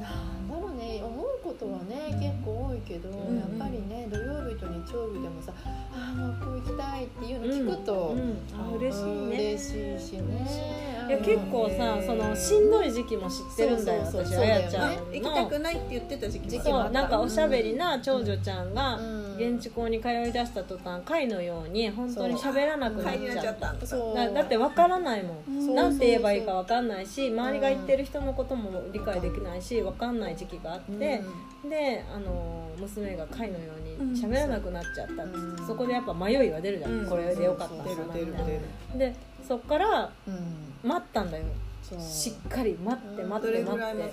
なんだろうね。思うことはね結構多いけど、ん。やっぱりね土曜日と日曜日でもさ「ああ学校行きたい」っていうの聞くと、うんうん。あ嬉しいうんね。嬉しいしね。い。や結構さそのしんどい時期も知ってるんだよ私あやちゃんそう行きたくないって言ってた時期もある。そうなんかおしゃべりな長女ちゃんがうん。現地校に通い出した途端会のように本当に喋らなくなっちゃったんだ。そう。だだって分からないもん。そうなんて言えばいいか分かんないし周りが言ってる人のことも理解できないし分かんない時期があってであの娘が会のように喋らなくなっちゃった。うん。そこでやっぱ迷いが出るじゃうん。んこれでよかった。みたいなでそっから待ったんだよ。しっかり待ってうん待って。待って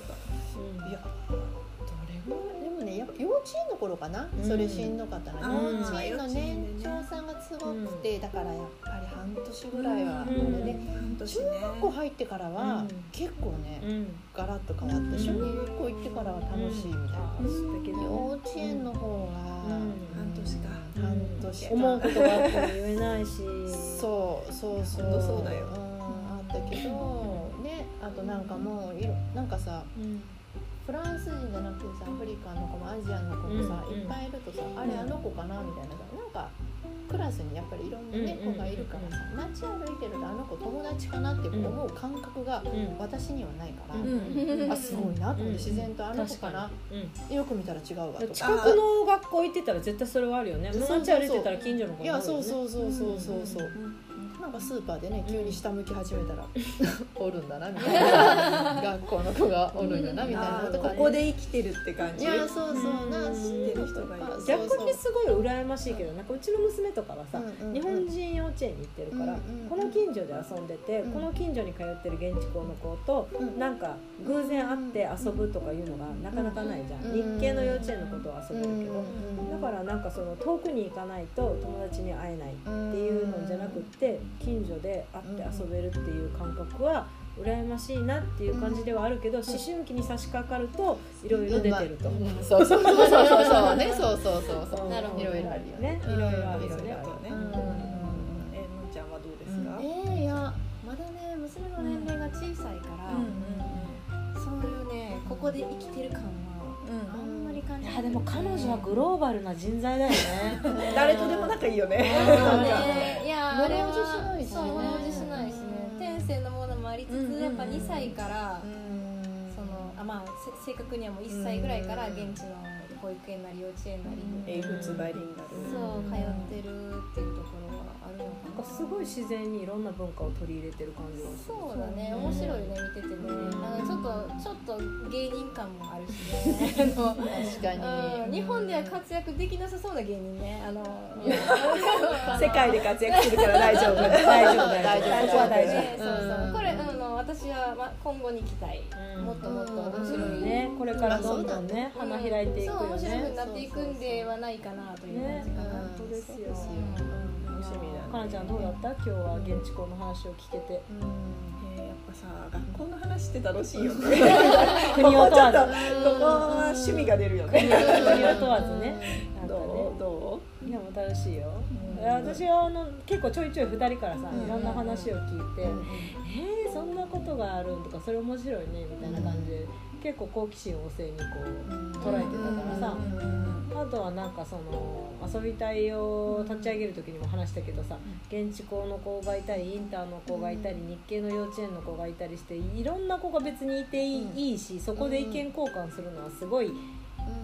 でもねやっぱ幼稚園の頃かな、うん。それしんどかったな、うん幼稚園の年長さんがすごくて、だからやっぱり半年ぐらいはうん。で、中学校入ってからは、うん。結構ね、うん。ガラッと変わって、うん。小学校行ってからは楽しいみたいな、幼稚園の方は、うん。半年か。半年か。思うことがあっても言えないし。そうそうそう。そうだよ。ん、あったけどねあとなんかもういろなんかさうんフランス人じゃなくてさアフリカの子もアジアの子もさ、うんいっぱいいるとさ、あれあの子かなみたいなさなんかクラスにやっぱりいろんな、ねうんうん子がいるからさ街歩いてるとあの子友達かなって思う感覚がうん。私にはないから、うん。あすごいなと思って、うん自然とあの子かな、うん。よく見たら違うわとか。近くの学校行ってたら絶対それはあるよね。そうそうそう。街歩いてたら近所の子いやそうそううそうそう。そうそう、なんかスーパーでね急に下向き始めたら おるんだなみたいな。学校の子がおるんやなみたいな。ね。ここで生きてるって感じ？いやそうそうな知ってる人がいる。逆にすごい羨ましいけどなんかうちの娘とかはさ、うんうんうん。日本人幼稚園に行ってるから、うんうんうんこの近所で遊んでて、うん。この近所に通ってる現地校の子と、うん。なんか偶然会って遊ぶとかいうのがなかなかないじゃん、うん日系の幼稚園の子とは遊べるけど、うん。だからなんかその遠くに行かないと友達に会えないっていうのじゃなくって近所で会って遊べるっていう感覚は羨ましいなっていう感じではあるけど思春期に差し掛かるといろいろ出てると。うん。そうそうそうそうそうね。そうそうそうそう。なるほど。いろいろあるよね。ね、いろいろあるよね。えのんちゃんはどうですか、えー、いやまだね娘の年齢が小さいから、そういうねここで生きてる感はあんまり感じ。ないいやでも彼女はグローバルな人材だよね。誰とでも仲いいよね。いやあれしないしね。そう物おじしないしね。天性のものもありつつ、やっぱ2歳から、そのあまあせ正確にはもう1歳ぐらいから現地の保育園なり幼稚園なり。に、英仏バイリンガルそう通ってるっていうななんかすごい自然にいろんな文化を取り入れてる感じがする。そうだね。面白いね見ててね。あのちょっとちょっと芸人感もあるしね。確かに。うん。日本では活躍できなさそうな芸人ね。あの世界で活躍するから大丈夫。大丈夫大大丈夫大丈ねそうそう。うん。これあの私はま今後に期待。うん。もっともっと面夫。白い。ね、これからどんどんねうん花開いていくよそう面白くね。なっていくんではないかなという感じかな、ね。本当ですよ。楽しみだね。かなちゃんどうだった？今日は現地校の話を聞けて。えーやっぱさ学校の話って楽しいよね。国を問わず。ここは趣味が出るよね。国を問わずね。どう？どいやもう楽しいよ。私はあの結構ちょいちょい二人からさうん。いろんな話を聞いて、うん。えー、そんなことがあるんとかそれ面白いねみたいな感じで結構好奇心旺盛にこう捉えてたからさ、あとはなんかその遊び隊を立ち上げる時にも話したけどさ現地校の子がいたりインターの子がいたり日系の幼稚園の子がいたりしていろんな子が別にいていい,、しそこで意見交換するのはすごい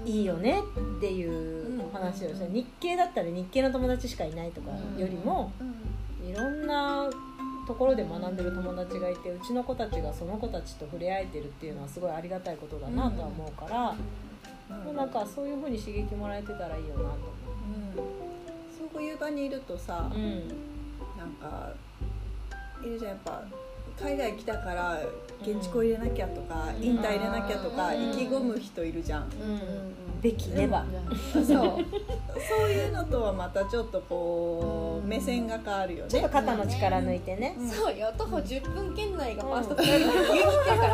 いいよねっていう話をして日系だったら日系の友達しかいないとかよりもいろんなところで学んでる友達がいてうちの子たちがその子たちと触れ合えてるっていうのはすごいありがたいことだなとは思うから、もうなんかそういうふうに刺激もらえてたらいいよなとそういう場にいるとさ思う。うん。なんかいるじゃんやっぱ海外来たから現地校入れなきゃとか、うん。インター入れなきゃとか、うん。意気込む人いるじゃん、べきね。ば、そう。そういうのとはまたちょっとこう目線が変わるよね。ちょっと肩の力抜いてね、そうよ。徒歩10分圏内がファーストプライドって言ってるから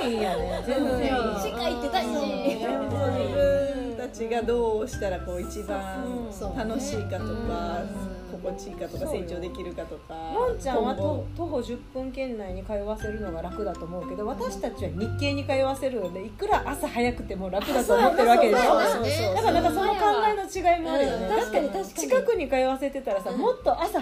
全然いいよね。全然いい近いって大事自分たちがどうしたらこう一番楽しいかとか、うん心地いいかとか成長できるかとか。のんちゃんは徒歩10分圏内に通わせるのが楽だと思うけど私たちは日系に通わせるのでいくら朝早くても楽だと思ってるわけでしょ。だからなんかその考えの違いもあるよね、うん。確かに確かに。近くに通わせてたらさ、もっと朝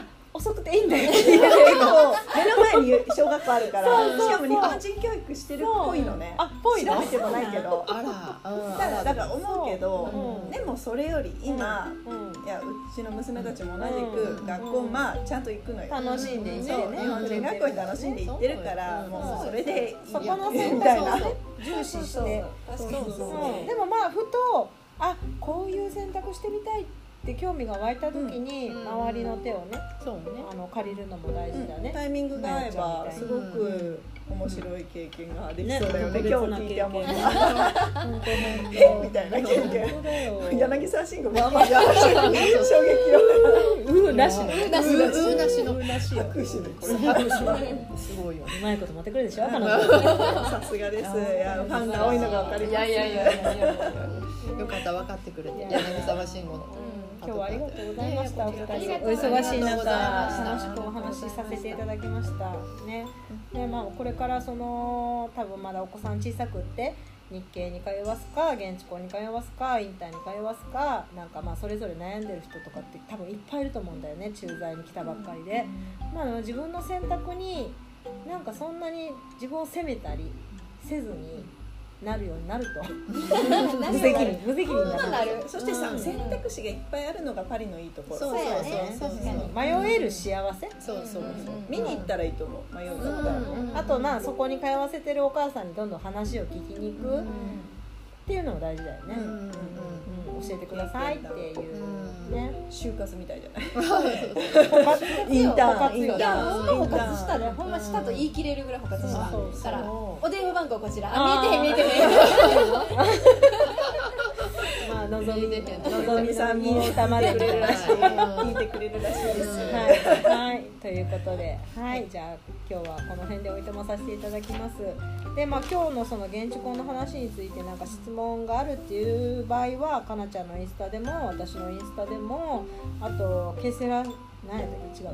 遅くていいんだよ目の前に小学校あるからしかも日本人教育してるっぽいのねあっぽい調べてもないけどあらうんだからだから思うけど、うんでもそれより今、うんいやうちの娘たちも同じく学校まあちゃんと行くのよ、楽しんでいってそうね日本人学校に楽しんで行ってるから、そうもうそれでいいそやこの選みたいな択をね重視してそうそうでもまあふとあこういう選択してみたいって興味が湧いた時にうん。周りの手をねそうね。あの借りるのも大事だね、タイミングが合えばすごく面白い経験ができそうだよね、今日聞いて思った本当 え？みたいな経験。柳沢慎吾まあまあ。衝撃を。うなしの。うなしの。うなしの。うなしよ拍手で。これすごいようまいこと持ってくるでしょさすがです。いやファンが多いのが分かります。いやいやいやいや。いやよかった分かってくれて。柳沢慎吾の今日はありがとうございました。お忙しい中楽しくお話しさせていただきました。ねでまあこれからその多分まだお子さん小さくって日系に通わすか現地校に通わすかインターに通わすかなんかまあそれぞれ悩んでる人とかって多分いっぱいいると思うんだよね駐在に来たばっかりで、まあ、自分の選択になんかそんなに自分を責めたりせずになるようになると。無責任。無責任になるなる。そしてさ、うん。選択肢がいっぱいあるのがパリのいいところ。そうそうそう迷える幸せ？そうそうそう。見に行ったらいいと思う。迷うんだったら、うん。あとまあそこに通わせてるお母さんにどんどん話を聞きに行くっていうのも大事だよね、うんうんうん。教えてくださいっていううんね就活みたいじゃない？インターン。いやほんま補活したね。ほんましたと言い切れるぐらい補活したから。お電話番号こちら。あ見えてへん見えてへん まあのぞみ見えてへんのぞみさんも歌までくれるらしい聞いてくれるらしいです、はい、はい、ということで、はい、じゃあ今日はこの辺で。おい。とまさせていただきます。で、まあ今日のその現地婚の話についてなんか質問があるっていう場合は、かなちゃんのインスタでも私のインスタでも、あとケセラ何やったっけ？違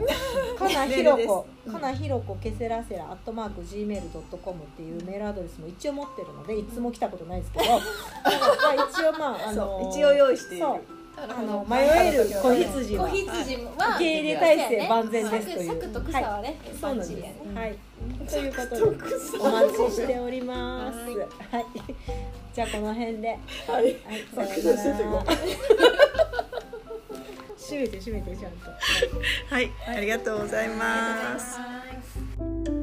う。かなひろこ、かなひろこケセラセラアットマーク gmail ドットコムっていうメールアドレスも一応持ってるので、いつも来たことないですけど、まあ一応まああの一応用意している。そう。あの迷える子羊は子羊は受け入れ体制万全ですという。柵と草はねそうなんです。はい。とい。うことでお待ちしております。はい。じゃあこの辺で。はい。はい。さようなら。閉めて閉めてちゃんとはい、ありがとうございます。